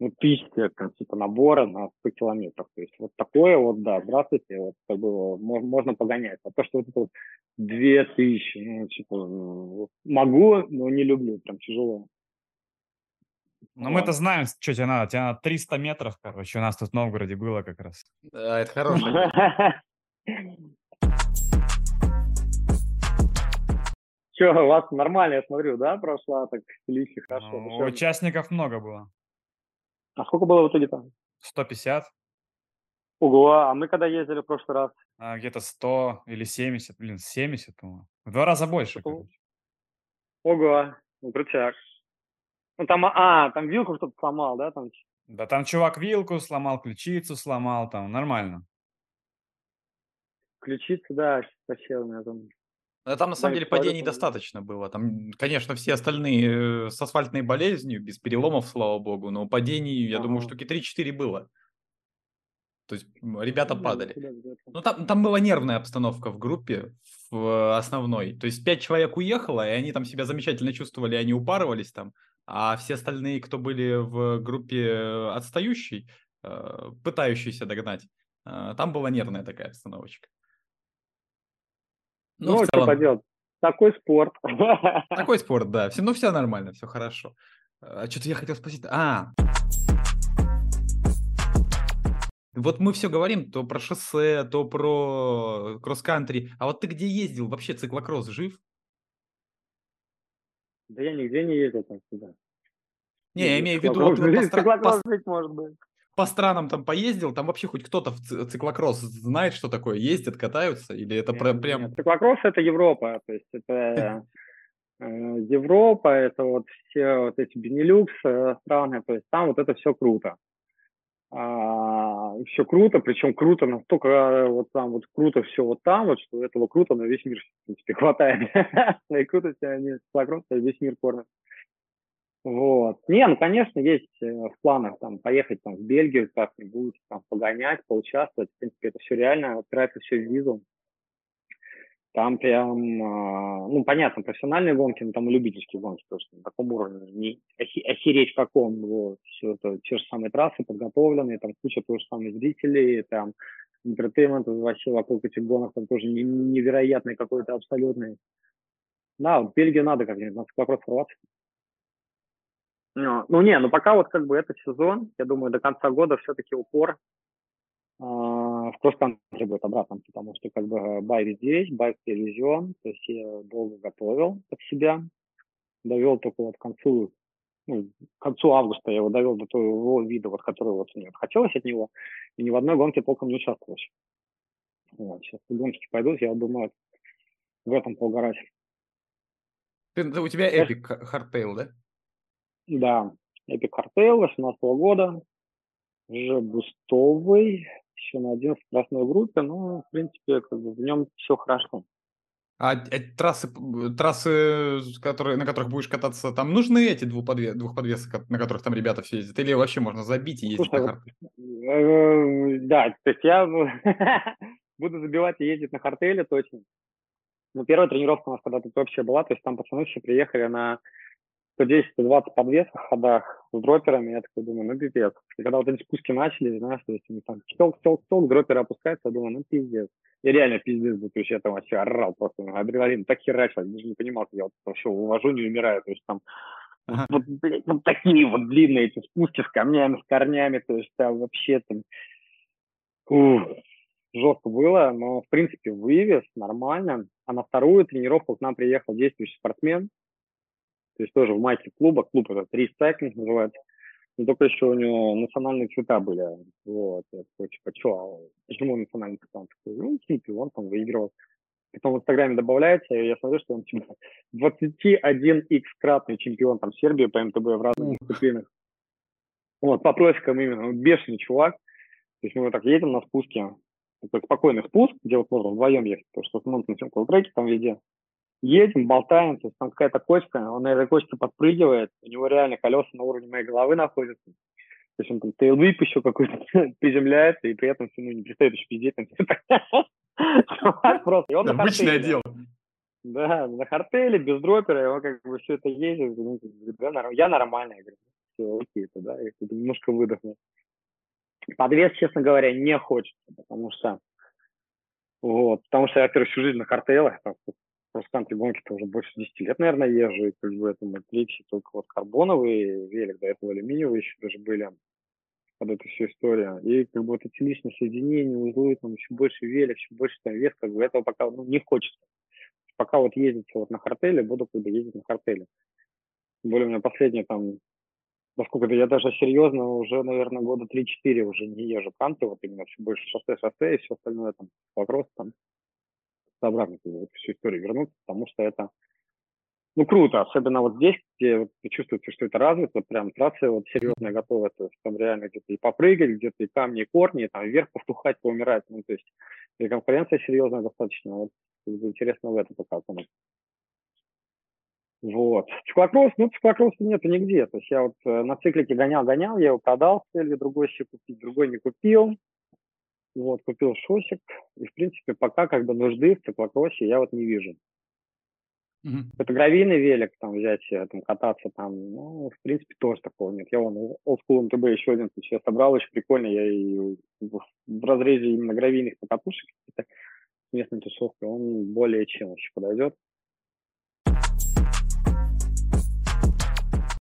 ну, тысячи, там, типа, набора на 100 километров, то есть вот такое вот, да, здравствуйте, вот, как бы, можно погонять, а то, что вот это вот две тысячи, ну, типа, могу, но не люблю, прям тяжело. Ну, мы-то знаем, что тебе надо. Тебе надо 300 метров, короче. У нас тут в Новгороде было как раз. Да, это хорошо. Че, у вас нормально, я смотрю, да, прошла так стилище, хорошо. Ну, участников много было. А сколько было в итоге там? 150. Ого, а мы когда ездили в прошлый раз? А, где-то 100 или 70, блин, 70, по-моему. В два раза больше. Ого, ну крутяк. Ну там, а, там вилку кто-то сломал, да? Там... Да там чувак вилку сломал, ключицу сломал, там нормально. Ключица, да, вообще у меня там... Но там на самом да, деле падений достаточно было. Там, конечно, все остальные э, с асфальтной болезнью, без переломов, слава богу, но падений, я ага. думаю, штуки 3-4 было. То есть ребята падали. Ну, там, там была нервная обстановка в группе, в основной. То есть пять человек уехало, и они там себя замечательно чувствовали, они упарывались там. А все остальные, кто были в группе отстающей, э, пытающиеся догнать, э, там была нервная такая обстановочка. Ну, ну целом... что поделать, такой спорт. Такой спорт, да. Все, ну, все нормально, все хорошо. А что-то я хотел спросить. А, вот мы все говорим то про шоссе, то про кросс-кантри. А вот ты где ездил? Вообще циклокросс жив? Да я нигде не ездил там сюда. Не, я имею в виду, вот, вот по, стра... по... может быть. По странам там поездил, там вообще хоть кто-то в циклокросс знает, что такое, ездят, катаются, или это нет, прям... Нет. Циклокросс это Европа, то есть это э, Европа, это вот все вот эти Бенилюкс э, страны, то есть там вот это все круто а, все круто, причем круто настолько э, вот там вот круто все вот там вот, что этого круто на весь мир в принципе хватает. И крутости они просто весь мир кормят. Вот. Не, ну, конечно, есть э, в планах там поехать там в Бельгию как-нибудь, там погонять, поучаствовать. В принципе, это все реально, опирается все в визу. Там прям, а, ну, понятно, профессиональные гонки, но там и любительские гонки, то есть на таком уровне, не охереть каком, вот, все это, те же самые трассы подготовленные, там куча тоже самых зрителей, там entertainment вообще вокруг этих гонок, там тоже невероятный какой-то абсолютный. Да, вот Бельгию надо как-нибудь, надо вот прорваться. Ну, ну, не, ну пока вот как бы этот сезон, я думаю, до конца года все-таки упор а, в кросс-кантри будет обратно, потому что как бы байк здесь, байк телевизион, то есть я долго готовил под себя, довел только вот к концу, ну, к концу августа я его довел до того вида, вот, который вот мне хотелось от него, и ни в одной гонке толком не участвовал. Вот, сейчас гонки пойдут, я думаю, в этом поугарать. Ты, у тебя Epic Hardtail, да? Да, Epic Hardtail 18 года, уже бустовый, еще на 11 красной группе, но, в принципе, как бы в нем все хорошо. А трассы, трассы которые, на которых будешь кататься, там нужны эти двухподвес, двухподвесы, на которых там ребята все ездят? Или вообще можно забить и ездить Слушай, на харте? Э, да, то есть я буду забивать и ездить на хартеле точно. Ну, первая тренировка у нас когда-то вообще была, то есть там пацаны все приехали на 110-120 подвесах, ходах с дроперами, я такой думаю, ну пипец. И когда вот эти спуски начали, знаешь, то есть они там стелк, стелк, стелк, дроперы опускаются, я думаю, ну пиздец. И реально пиздец был, то есть я там вообще орал просто, адреналин так херачил, я даже не понимал, что я вот вообще увожу, не умираю, то есть там Ага. Вот, блядь, вот такие вот длинные эти спуски с камнями, с корнями, то есть там вообще там ух, жестко было, но в принципе вывез нормально. А на вторую тренировку к нам приехал действующий спортсмен, то есть тоже в майке клуба, клуб этот рейсайклинг называется, но только еще у него национальные цвета были. Вот, я такой, типа, что, а почему национальный цвета? Он такой, ну, типа, он там выигрывал. Потом в Инстаграме добавляется, и я смотрю, что он типа 21x-кратный чемпион там Сербии по МТБ в разных дисциплинах. Вот, по профикам именно, он бешеный чувак. То есть мы вот так едем на спуске, такой спокойный спуск, где вот можно вдвоем ехать, потому что смотрим на треке там везде едем, болтаем, то есть там какая-то кочка, он на этой кочке подпрыгивает, у него реально колеса на уровне моей головы находятся. То есть он там тейлвип еще какой-то приземляется, и при этом ну, не перестает еще пиздеть. Просто. Обычное дело. Да, на хартеле, без дропера, его как бы все это ездит. Да, я нормальный, я говорю, все, окей, тогда я немножко выдохну. Подвес, честно говоря, не хочется, потому что вот, потому что я, во-первых, всю жизнь на картелах, кросс-кантри гонки-то уже больше 10 лет, наверное, езжу, и как бы это третий только вот карбоновый велик, до этого алюминиевые еще даже были под эту всю историю. И как бы вот эти личные соединения, узлы, там еще больше велик, еще больше там вес, как бы этого пока ну, не хочется. Пока вот ездить вот на хартеле, буду как бы ездить на хартеле. Более у меня последние там, насколько-то я даже серьезно уже, наверное, года 3-4 уже не езжу канты, вот именно все больше шоссе-шоссе и все остальное там, вопрос там обратно вот, всю историю вернуться, потому что это ну, круто, особенно вот здесь, где вот, чувствуется, что это развито, прям трассы вот серьезно готовы, то есть там реально где-то и попрыгать, где-то и камни, и корни, и там вверх повтухать, поумирать, ну, то есть и конкуренция серьезная достаточно, вот, интересно в этом пока Вот. Циклокросс, ну, циклокросса нету нигде. То есть я вот э, на циклике гонял-гонял, я его продал с другой еще купить, другой не купил. Вот, купил шосик, и, в принципе, пока как бы нужды в циклокроссе я вот не вижу. Mm-hmm. Это гравийный велик, там, взять, там, кататься там, ну, в принципе, тоже такого нет. Я вон Old School MTB еще один сейчас собрал, очень прикольно, я и в, в разрезе именно гравийных покатушек, это местной тусовки, он более чем еще подойдет.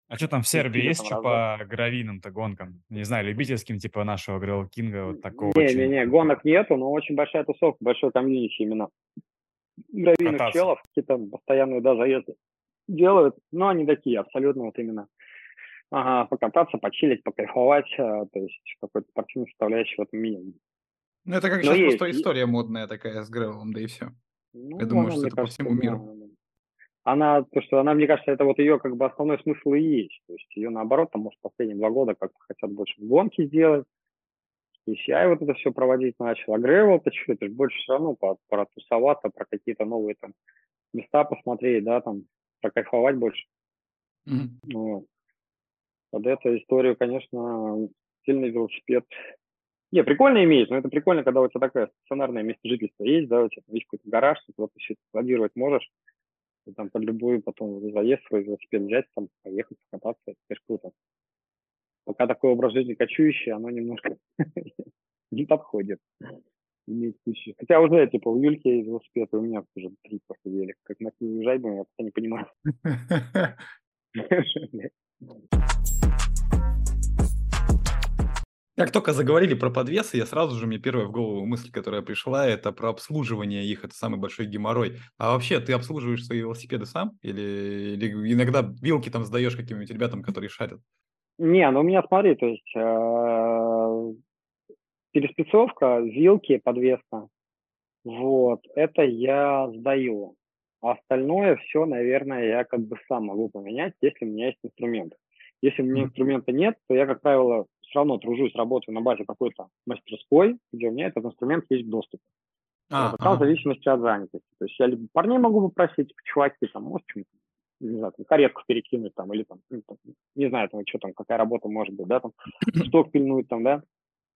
А что там в Сербии есть что по гравийным-то гонкам? Не знаю, любительским, типа нашего Грилл Кинга, вот такого. Не-не-не, гонок нету, но очень большая тусовка, большой комьюнити именно. Гравийных Кататься. челов, какие-то постоянные, да, заезды делают, но они такие, абсолютно вот именно ага, покататься, почилить, покайфовать, а, то есть какой-то спортивной составляющей в этом минимум. Ну, это как но сейчас есть, просто история модная такая с Греллом, да и все. Ну, Я думаю, что это кажется, по всему миру она, то, что она, мне кажется, это вот ее как бы основной смысл и есть. То есть ее наоборот, там, может, последние два года как-то хотят больше гонки сделать. И я вот это все проводить начал. А Грейвел, это что, это же больше все равно про, про тусоваться, про какие-то новые там места посмотреть, да, там, прокайфовать больше. Mm-hmm. Вот. Под эту историю, конечно, сильный велосипед Не, прикольно иметь, но это прикольно, когда у тебя такое стационарное место жительства есть, да, у тебя есть какой-то гараж, ты туда все складировать можешь, там под любую потом заезд свой велосипед взять, там поехать, покататься, это, конечно, круто. Пока такой образ жизни кочующий, оно немножко не подходит. Хотя уже, типа, у Юльки есть велосипед, и у меня уже три просто велик. Как на ней уезжать будем, я пока не понимаю. Как только заговорили про подвесы, я сразу же, мне первая в голову мысль, которая пришла, это про обслуживание их, это самый большой геморрой. А вообще, ты обслуживаешь свои велосипеды сам? Или, или иногда вилки там сдаешь каким-нибудь ребятам, которые шарят? Не, ну у меня, смотри, то есть э, переспецовка, вилки, подвеска, вот, это я сдаю. А остальное все, наверное, я как бы сам могу поменять, если у меня есть инструмент. Если у меня инструмента нет, то я, как правило, все равно тружусь, работаю на базе какой-то мастерской, где у меня этот инструмент есть в доступе. А, вот, там в зависимости от занятости. То есть я либо парней могу попросить, чуваки, там, может, не знаю, там, каретку перекинуть, там, или там, ну, там, не знаю, там, что там, какая работа может быть, да, там, сток пильнуть, там, да.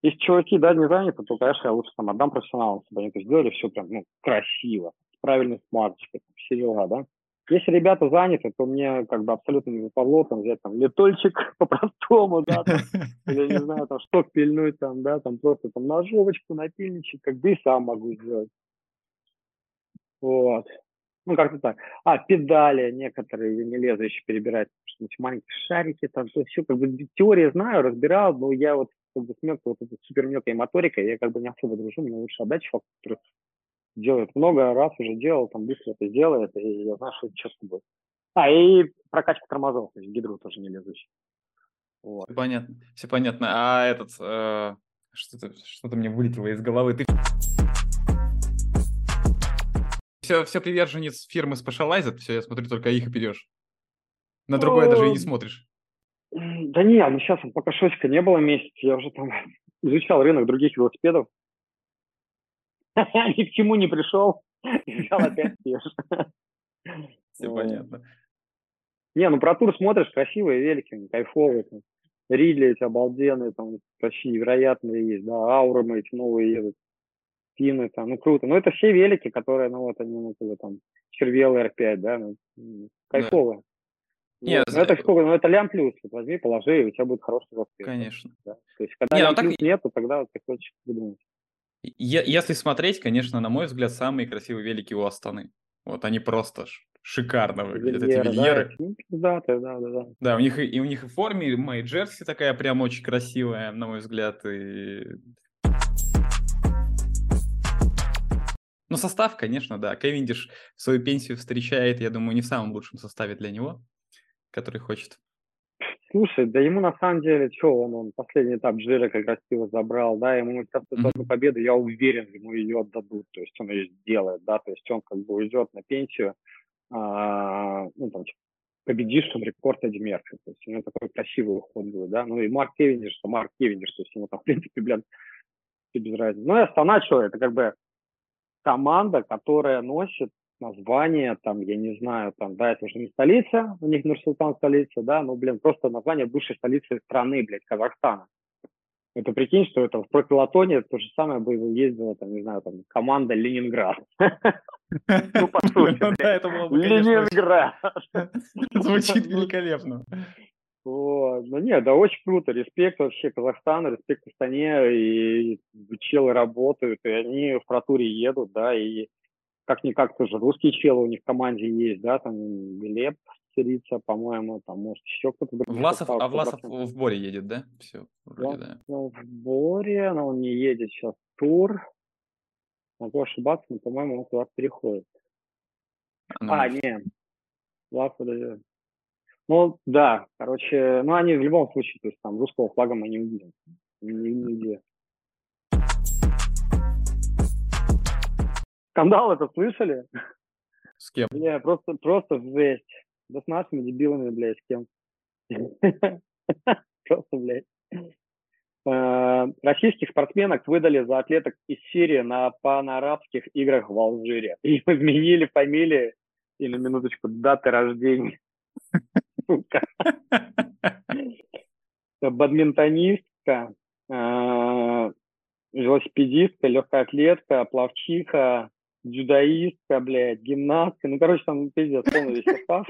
Если чуваки, да, не заняты, то, конечно, я лучше там отдам профессионалам, чтобы они это сделали все прям, ну, красиво, с правильной смазочкой, все дела, да. Если ребята заняты, то мне как бы абсолютно не западло там взять там литольчик по-простому, да, там, или, не знаю, там шток пильнуть, там, да, там просто там ножовочку, напильничек, как бы и сам могу сделать. Вот. Ну, как-то так. А, педали некоторые, я не лезу еще перебирать, что маленькие шарики, там, то все, как бы теория знаю, разбирал, но я вот как бы с мелкой, вот этой супер мелкой моторикой, я как бы не особо дружу, мне лучше отдать чуваку, который делает много раз уже делал, там быстро это сделает, и я знаю, что это четко будет. А, и прокачка тормозов, то есть гидру тоже не лезущий. Вот. Все понятно, все понятно. А этот, э, что-то, что-то мне вылетело из головы. Ты все, все приверженец фирмы Specialized, все, я смотрю, только их и берешь. На другое даже и не смотришь. Да не, ну сейчас пока шочка не было месяц, я уже там изучал рынок других велосипедов, ни к чему не пришел, взял опять съешь. Все понятно. Не, ну про тур смотришь, красивые велики, кайфовые. Там. Ридли эти обалденные, там вообще невероятные есть, да, ауры эти новые едут, Фины там, ну круто. Ну это все велики, которые, ну вот они, ну как там, червелы R5, да, ну, кайфовые. Да. Нет, вот. ну, это сколько, ну это лям плюс, вот возьми, положи, и у тебя будет хороший велосипед. Конечно. Да? То есть когда не, лям ну, плюс так... нет, то тогда вот ты хочешь придумать. Если смотреть, конечно, на мой взгляд, самые красивые велики у Астаны. Вот они просто шикарно выглядят. Вильера, эти вильеры. Да, да, да, да. Да, у них и, и у них и в форме, и моя джерси такая прям очень красивая, на мой взгляд. И... Ну, состав, конечно, да. Кевиндиш свою пенсию встречает, я думаю, не в самом лучшем составе для него, который хочет. Слушай, да ему на самом деле, что он, он последний этап Джира как красиво забрал, да, ему сейчас mm-hmm. одну победу, я уверен, ему ее отдадут, то есть он ее сделает, да, то есть он как бы уйдет на пенсию, а, ну, там, типа, чтобы рекорд Эдди Мерфи, то есть у него такой красивый уход будет, да, ну и Марк Кевиндиш, что Марк Кевиндиш, то есть ему там, в принципе, блин, без разницы. Ну и Астана, что, это как бы команда, которая носит название, там, я не знаю, там, да, это уже не столица, у них Нур-Султан столица, да, ну, блин, просто название бывшей столицы страны, блядь, Казахстана. Это прикинь, что это в пропилотоне то же самое бы ездила, там, не знаю, там, команда Ленинград. Ну, по сути. Ну Ленинград. Звучит великолепно. Вот. Ну нет, да очень круто. Респект вообще Казахстану, респект Астане. И челы работают, и они в протуре едут, да, и как-никак тоже русские челы у них в команде есть, да, там Глеб Сирица, по-моему, там, может, еще кто-то. Власов, а Власов в Боре едет, да? Все, вроде, да. да. Ну, в Боре, но он не едет сейчас тур. Могу ошибаться, но, по-моему, он туда переходит. Ну, а, не. Власов, да. Ну, да, короче, ну, они в любом случае, то есть там русского флага мы не увидим. Нигде. Скандал это слышали? С кем? Бля, просто, просто жесть. Да с нашими дебилами, блядь, с кем? Просто, блядь. Э, российских спортсменок выдали за атлеток из Сирии на панарабских играх в Алжире. Им изменили фамилии и на минуточку даты рождения. Бадминтонистка э, велосипедистка, легкая атлетка, плавчиха, дзюдоистка, блядь, гимнастка. Ну, короче, там пиздец, полный весь состав.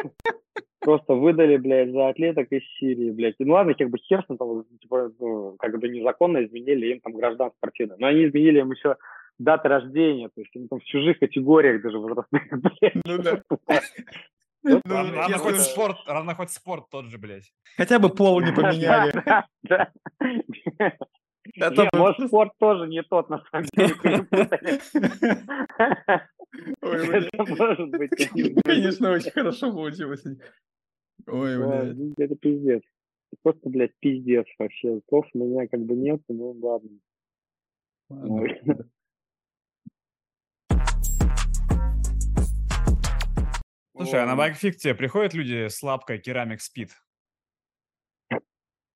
Просто выдали, блядь, за атлеток из Сирии, блядь. Ну ладно, как бы хер там, типа, ну, как бы незаконно изменили им там граждан спортивное. Но они изменили им еще даты рождения, то есть они там в чужих категориях даже возрастных, блядь. Ну да. Ну, равно, хоть спорт, равно хоть спорт тот же, блядь. Хотя бы пол не поменяли. Да, да. может, спорт тоже не тот, на самом деле, Это может быть. Конечно, очень хорошо получилось. Ой, блядь. Ну, это пиздец. Просто, блядь, пиздец вообще. Слов у меня как бы нет, ну ладно. Слушай, а на байкфикте приходят люди с лапкой керамик спид?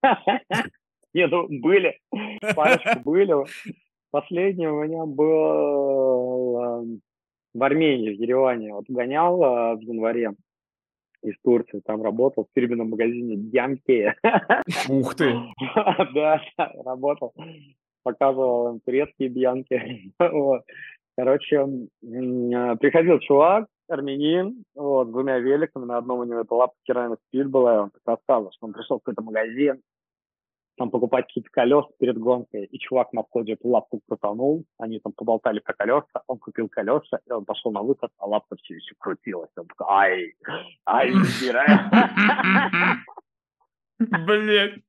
Не, ну были, парочку были. Последний у меня был эм, в Армении, в Ереване. Вот гонял э, в январе из Турции, там работал в фирменном магазине Янки. Ух ты! Да, работал, показывал турецкие бьянки. Короче, э, приходил чувак, армянин, вот, с двумя великами, на одном у него это лапка керамик спид была, и он так рассказывал, что он пришел в какой-то магазин, там покупать какие-то колеса перед гонкой, и чувак на входе эту лапку крутанул, они там поболтали про колеса, он купил колеса, и он пошел на выход, а лапка все еще крутилась. Он такой, ай, ай, забирай. Блин.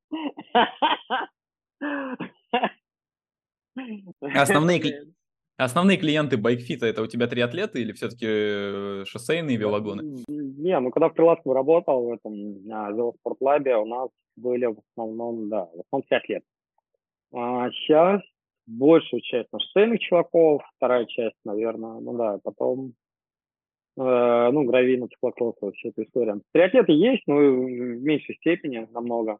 Основные, Основные клиенты байкфита это у тебя триатлеты или все-таки э, шоссейные велогоны? Не, ну когда в Крылатском работал в этом велоспортлабе, у нас были в основном, да, в основном 5 лет. А сейчас большую часть на шоссейных чуваков, вторая часть, наверное, ну да, потом э, ну, гравийно, циклокросс, вся эта история. Триатлеты есть, но в меньшей степени намного.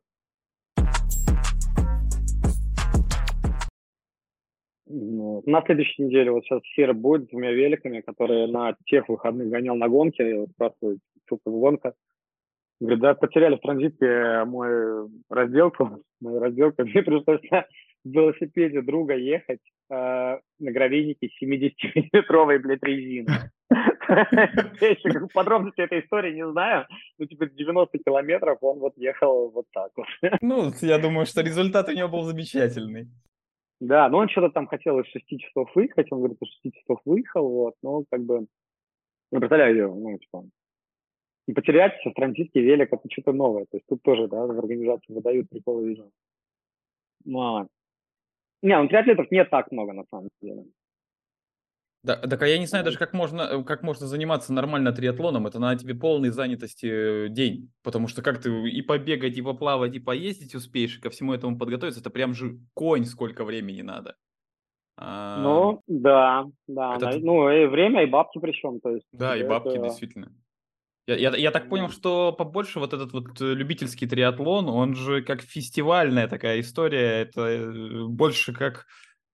На следующей неделе вот сейчас Сера будет с двумя великами, которые на тех выходных гонял на гонке. Спрашиваю, что это гонка. Говорит, да, потеряли в транзите мой разделку, мою разделку. Мне пришлось на велосипеде друга ехать э, на гравийнике 70-метровой, блядь, резины. Я еще подробности этой истории не знаю. Ну, типа, 90 километров он вот ехал вот так вот. Ну, я думаю, что результат у него был замечательный. Да, но он что-то там хотел из 6 часов выехать, он говорит, из 6 часов выехал, вот, но как бы, не представляю, ну, типа, и потерять в транзитке велик, это что-то новое, то есть тут тоже, да, в организации выдают приколы, видно. Но... Не, ну триатлетов не так много, на самом деле. Да, так а я не знаю даже, как можно, э, как можно заниматься нормально триатлоном. Это надо тебе полной занятости э, день. Потому что как ты и побегать, и поплавать, и поездить успеешь, и ко всему этому подготовиться, это прям же конь сколько времени надо. А... Ну, да, да. Это... Ну, и время, и бабки причем. То есть, да, и бабки, это... действительно. Я, я, я так понял, что побольше вот этот вот э, любительский триатлон, он же как фестивальная такая история, это больше как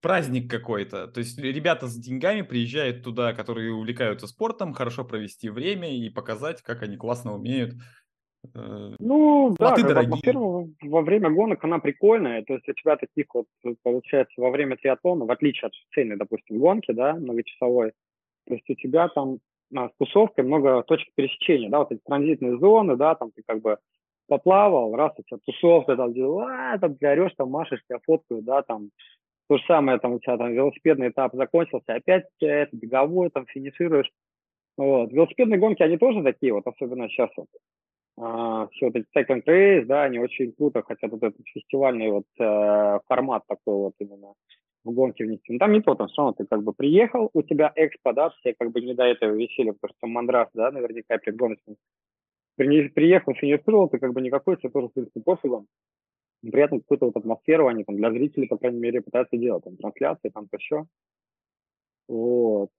праздник какой-то. То есть ребята с деньгами приезжают туда, которые увлекаются спортом, хорошо провести время и показать, как они классно умеют. Э, ну, да, как атмосфера во время гонок, она прикольная. То есть у тебя таких вот, получается, во время триатлона, в отличие от цельной, допустим, гонки, да, многочасовой, то есть у тебя там а, с тусовкой много точек пересечения, да, вот эти транзитные зоны, да, там ты как бы поплавал, раз у тебя тусовка, там, а, там ты орешь, там машешь, тебя фоткают, да, там то же самое, там у тебя там велосипедный этап закончился, опять это беговой, там финишируешь. Вот. Велосипедные гонки, они тоже такие, вот особенно сейчас вот. А, все вот эти second race, да, они очень круто, хотя вот этот фестивальный вот э, формат такой вот именно в гонке внести. Но там не то, там все равно ты как бы приехал, у тебя экспо, да, все как бы не до этого веселья, потому что мандраж, да, наверняка перед гоночным. Приехал, финишировал, ты как бы никакой, тебе тоже, в принципе, пофигу при этом какую-то вот атмосферу они там для зрителей, по крайней мере, пытаются делать, там, трансляции, там, то еще. Вот.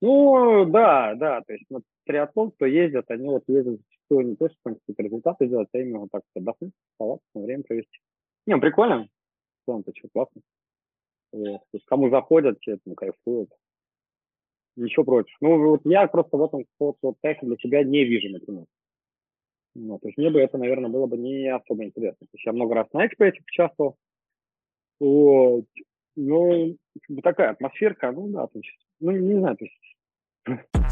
Ну, да, да, то есть на триатлон, кто ездят, они вот ездят зачастую не то, что какие-то результаты делать, а именно вот так отдохнуть, палатку, время провести. Не, ну, прикольно. В целом-то что, классно. Вот. То есть кому заходят, все этому кайфуют. Ничего против. Ну, вот я просто в этом вот, вот кайфа для себя не вижу, например. Ну, то есть мне бы это, наверное, было бы не особо интересно. То есть я много раз на экспрессе участвовал. Вот. Ну, такая атмосферка, ну да, то есть, ну, не знаю, то есть...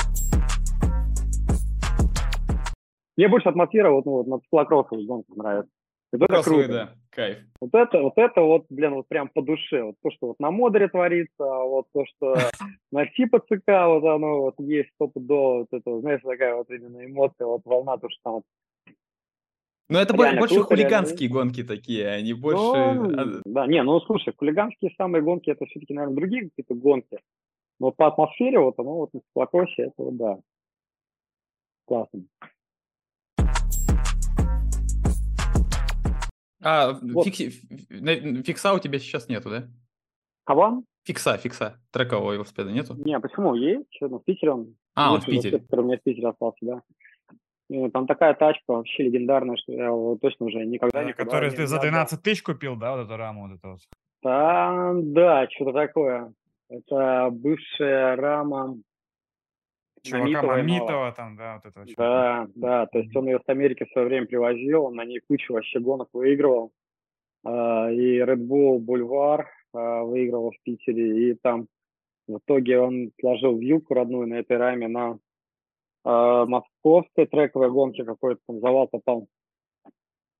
Мне больше атмосфера вот, ну, вот на циклокроссовых гонках нравится. Вот это круто. да, кайф. Вот это, вот это вот, блин, вот прям по душе. Вот то, что вот на модере творится, а вот то, что на типа ЦК вот оно вот есть стопудово, вот это, знаешь, такая вот именно эмоция, вот волна, то, что там ну, это реально больше круто, хулиганские реально. гонки такие, они а больше... Ну, а, да, не, ну, слушай, хулиганские самые гонки, это все-таки, наверное, другие какие-то гонки. Но вот по атмосфере, вот оно вот на Сплакосе, это вот, да, классно. А вот. фикси, фикса у тебя сейчас нету, да? Кого? Фикса, фикса. Трекового велосипеда нету? Не, почему? Есть. Ну, в Питере он. А, он в Питере. У меня в Питере остался, да. Ну, там такая тачка вообще легендарная, что я его точно уже никогда не Который ты за 12 тысяч купил, да, вот эту раму? Вот эту вот. Там, да, что-то такое. Это бывшая рама Чувака Мамитова там, да, вот это. Да, да, то есть он ее с Америки в свое время привозил, он на ней кучу вообще гонок выигрывал. А, и Red Bull Бульвар а, выигрывал в Питере, и там в итоге он сложил вилку родную на этой раме на э, московской трековой гонке какой-то там завал попал.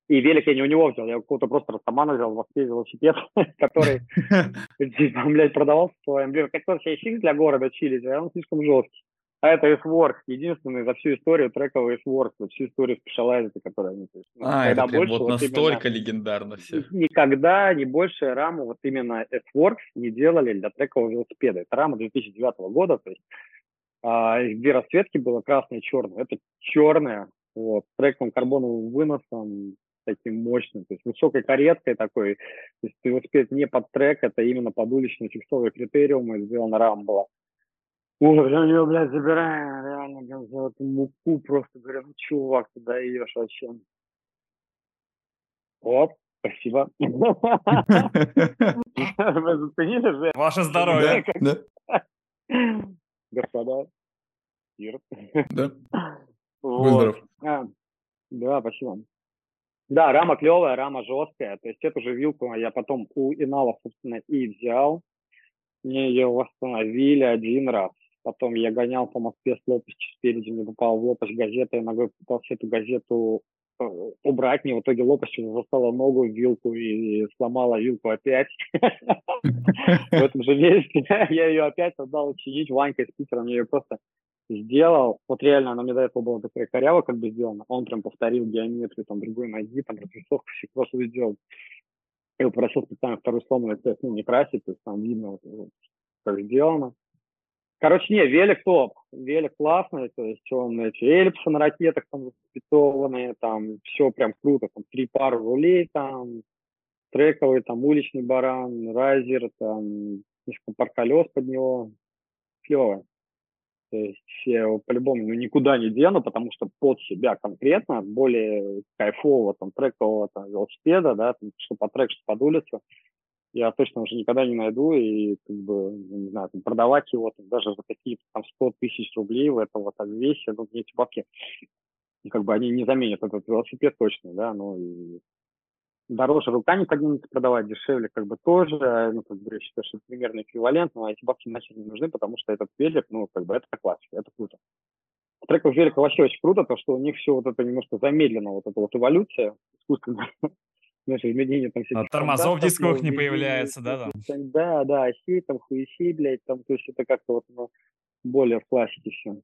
И велик я не у него взял, я какого-то просто растамана взял, в Москве велосипед, который, там, блядь, продавался своим. Блин, как вообще фиг для города чилить, а он слишком жесткий. А это S-Works, единственный за всю историю трековый S-Works, за всю историю Specialized, который они... То есть, ну, а, это прям вот, вот настолько легендарно все. Никогда не больше раму вот именно S-Works не делали для трекового велосипеда. Это рама 2009 года, то есть а, две расцветки было, красное и черное. Это черное, вот, с трековым карбоновым выносом, таким мощным, то есть высокой кареткой такой, то есть велосипед не под трек, это именно под уличные фиксовые критериумы сделана рама была. Ой, я ее, блядь, забираем, реально, блядь, за эту муку просто, говорю, ну, чувак, ты даешь вообще. Вот, спасибо. Вы заценили же? Ваше здоровье. Господа. Ир. Да. Будь а, Да, спасибо. Да, рама клевая, рама жесткая. То есть эту же вилку я потом у Инала, собственно, и взял. Мне ее восстановили один раз. Потом я гонял по Москве с лопастью спереди, мне попал в лопасть газеты, я ногой пытался эту газету убрать, мне в итоге лопастью застала ногу в вилку и сломала вилку опять. В этом же месте я ее опять отдал чинить. Ванька из Питера мне ее просто сделал. Вот реально она мне до этого была такая корява как бы сделана. Он прям повторил геометрию, там другой ноги, там разрисовку все просто сделал. Я попросил специально второй сломанный тест, ну, не красить, то есть там видно, как сделано. Короче, не, велик топ, велик классный, то есть он эти эллипсы на ракетах там заспецованные, там все прям круто, там три пары рулей, там трековый, там уличный баран, райзер, там слишком пар колес под него, клево. То есть я по-любому ну, никуда не дену, потому что под себя конкретно, более кайфового там трекового там, велосипеда, да, там, что по трек, что под улицу, я точно уже никогда не найду, и, как бы, ну, не знаю, там, продавать его там, даже за какие-то там 100 тысяч рублей в этом вот обвесе, ну, эти бабки, как бы они не заменят этот велосипед точно, да, ну, и дороже рука не поднимется продавать, дешевле как бы тоже, ну, как бы, я считаю, что это примерно эквивалент, но эти бабки нахер не нужны, потому что этот велик, ну, как бы, это классика, это круто. Треков велика вообще очень круто, то, что у них все вот это немножко замедлено, вот эта вот эволюция искусственная, знаешь, изменения там всяких... А тормозов дисковых не появляется, да, там? Да, да, осей, там, хуесей, блядь, там, то есть это как-то вот ну, более в классике все.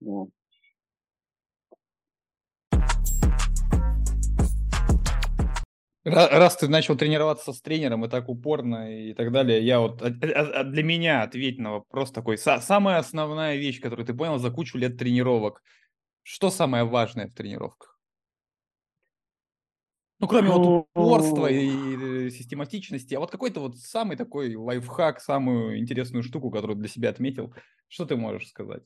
Вот. Раз ты начал тренироваться с тренером и так упорно и так далее, я вот а, а, а для меня ответь на вопрос такой. Самая основная вещь, которую ты понял за кучу лет тренировок. Что самое важное в тренировках? Ну, кроме вот упорства и систематичности, а вот какой-то вот самый такой лайфхак, самую интересную штуку, которую для себя отметил, что ты можешь сказать?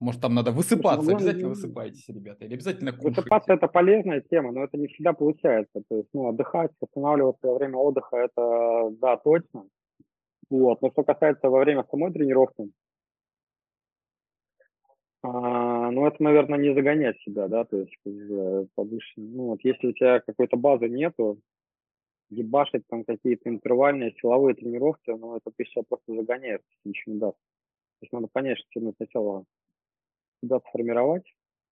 Может, там надо высыпаться, ну, обязательно высыпайтесь, ребята, или обязательно кушайте. Высыпаться – это полезная тема, но это не всегда получается. То есть, ну, отдыхать, восстанавливаться во время отдыха – это, да, точно. Вот. Но что касается во время самой тренировки, а, ну, это, наверное, не загонять себя, да, то есть повыше. Ну, вот если у тебя какой-то базы нету, ебашить там какие-то интервальные силовые тренировки, но это ты себя просто загоняешь, ничего не даст. То есть надо понять, что тебе сначала себя сформировать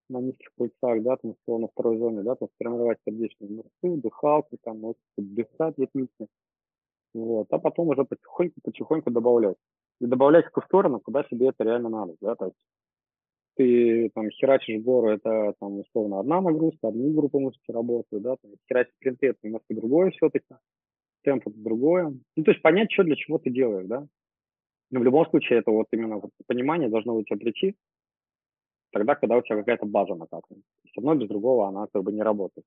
на низких пульсах, да, там, на второй зоне, да, там, сформировать сердечную мышцу, дыхалку, там, вот, дышать ритмично, вот, а потом уже потихоньку-потихоньку добавлять. И добавлять в ту сторону, куда себе это реально надо, да, то есть ты там херачишь гору, это там условно одна нагрузка, одни группы мышц работают, да, там, херачить спринты, это немножко другое все-таки, темп это другое. Ну, то есть понять, что для чего ты делаешь, да. Но в любом случае это вот именно вот понимание должно у тебя прийти тогда, когда у тебя какая-то база накатана. Все равно без другого она как бы не работает.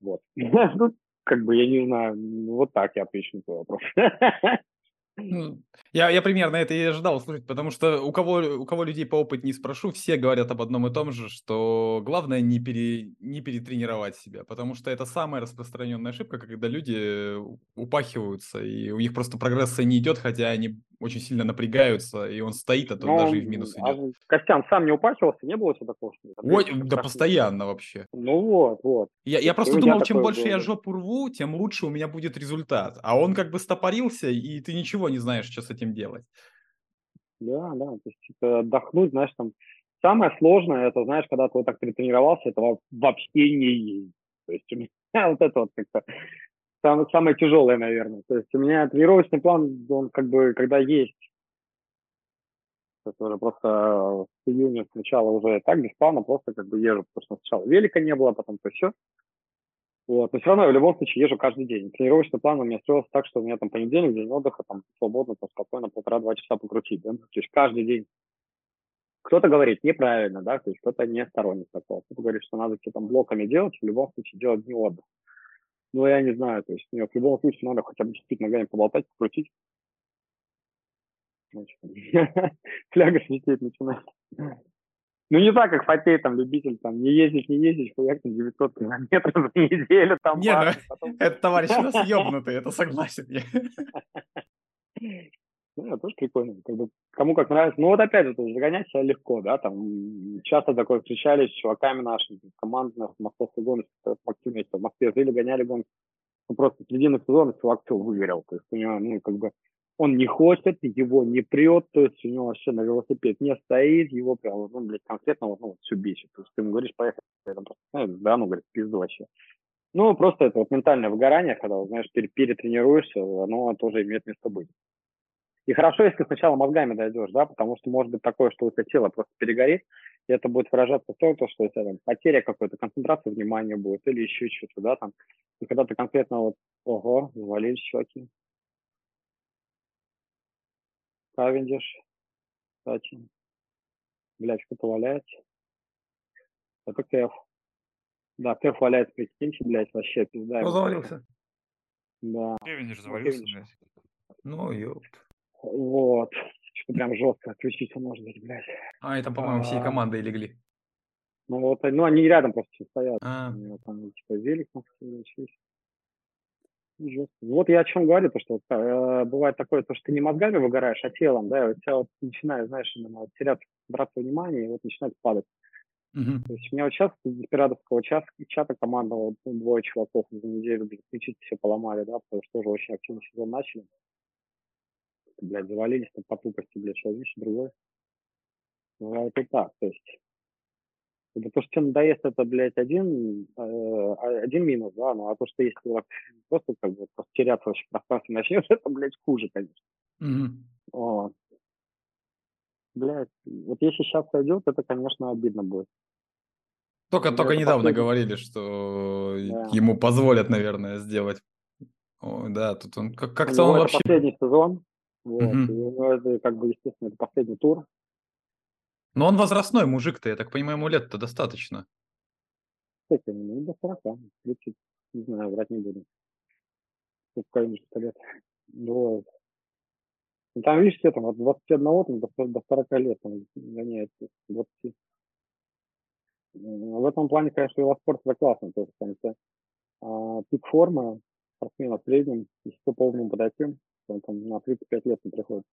Вот. Ну, как бы, я не знаю, вот так я отвечу на твой вопрос. Ну, я, я примерно это и ожидал услышать, потому что у кого, у кого людей по опыту не спрошу, все говорят об одном и том же, что главное не, пере, не перетренировать себя, потому что это самая распространенная ошибка, когда люди упахиваются, и у них просто прогресса не идет, хотя они очень сильно напрягаются, и он стоит, а то ну, даже и в минус а идет. Костян сам не упахивался, не было всего такого? Что Ой, да постоянно вообще. Ну вот, вот. Я, я просто думал, чем больше был, я жопу рву, тем лучше у меня будет результат. А он как бы стопорился, и ты ничего не знаешь, что с этим делать. Да, да, то есть это отдохнуть, знаешь, там самое сложное, это, знаешь, когда ты вот так перетренировался, это вообще не есть. То есть у меня вот это вот как-то самое, самое тяжелое, наверное. То есть у меня тренировочный план, он как бы, когда есть, это уже просто с июня сначала уже так бесплатно просто как бы езжу, потому что сначала велика не было, потом то все. Вот. Но все равно я в любом случае езжу каждый день. Тренировочный план у меня строился так, что у меня там понедельник, день отдыха, там свободно, там спокойно полтора-два часа покрутить. Да? То есть каждый день. Кто-то говорит неправильно, да, то есть кто-то не сторонник такого. Кто-то говорит, что надо все там блоками делать, в любом случае делать дни отдыха. Ну, я не знаю, то есть нет, в любом случае надо хотя бы чуть-чуть ногами поболтать, покрутить. Фляга светить начинает. Ну, не так, как Фатей, там, любитель, там, не ездить, не ездить, хуяк там 900 километров за неделю, там, Не, ну, потом... это товарищ у нас ебнутый, это согласен я. Ну, тоже прикольно. Как бы, кому как нравится. Ну, вот опять же, есть загонять себя легко, да, там часто такое встречались с чуваками нашими, команды наши, московской гонки, активно в Москве жили, гоняли гонки. Ну, просто середина сезона чувак все выгорел. То есть у него, ну, как бы, он не хочет, его не прет, то есть у него вообще на велосипед не стоит, его прям, ну, блядь, конкретно вот, ну, все бесит. То есть ты ему говоришь, поехали, там просто, ну, да, ну, говорит, пизду вообще. Ну, просто это вот ментальное выгорание, когда, знаешь, перетренируешься, оно тоже имеет место быть. И хорошо, если сначала мозгами дойдешь, да, потому что может быть такое, что у тебя тело просто перегорит, и это будет выражаться в том, что у тебя там потеря какой-то, концентрации внимания будет или еще что-то, да, там. И когда ты конкретно вот, ого, завалились чуваки. Кавендиш, кстати. Блядь, что-то валяется. Это Кэф. Да, Кэф валяется, прикиньте, блядь, вообще пизда. Кто завалился? Да. Кевиниш завалился, блядь. Ну, ёпт. Вот. Что прям жестко отключиться может быть, блядь. А, и там, по-моему, всей А. командой легли. Ну вот, ну они рядом просто стоят. А, У него там типа велик на жестко. Вот я о чем говорю, то что э, бывает такое, то, что ты не мозгами выгораешь, а телом, да, и у тебя вот начинает, знаешь, именно вот теряться браться внимание, и вот начинает падать. мгм. То есть у меня вот сейчас из Деспирадовского чата, чата команда, вот, ну, двое чуваков за неделю, ключи все поломали, да, потому что тоже очень активный сезон начали. Блядь, завалились там по тупости, блядь, что возьмешь, другой. Бывает и так, то есть как бы то, что тебе надоест, это, блядь, один, э, а- один минус, да, ну, а то, что если вот просто как бы просто теряться вообще в пространстве начнешь, это, блядь, хуже, конечно. Мгм. Вот. Блядь, вот если сейчас сойдет, это, конечно, обидно будет. Только, Ну, только это недавно последний. говорили, что Да. ему позволят, наверное, сделать. Ой, да, тут он как-то он это вообще... последний сезон, вот, Мгм. и у него это, как бы, естественно, это последний тур. Но он возрастной мужик-то, я так понимаю, ему лет-то достаточно. Кстати, ну, до 40, 30, не знаю, врать не буду. Сколько конечно, лет. Вот. Ну, там, видишь, все там от 21 там, до, до 40 лет там гоняется, 20. М, В этом плане, конечно, велоспорт это классно. То есть, там, а, пик формы спортсмена в среднем, если по полному подойти, он там на 35 лет не приходит.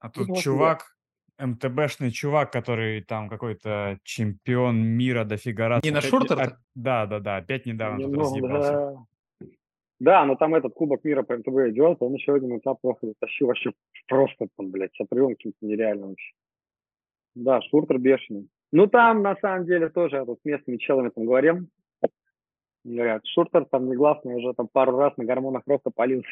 А Ну, тут да. чувак, МТБшный чувак, который там какой-то чемпион мира дофига раз. Не на шортер-то? оп- Да, да, да, опять недавно тут Немного, разъебался. да. Да, но там этот Кубок мира по МТБ идет, он еще один этап просто затащил вообще просто там, блядь, с отрывом каким-то нереальным вообще. Да, Шуртер бешеный. Ну, там, на самом деле, тоже я тут с местными челами там говорил. Говорят, Шуртер там негласно уже там пару раз на гормонах роста полился.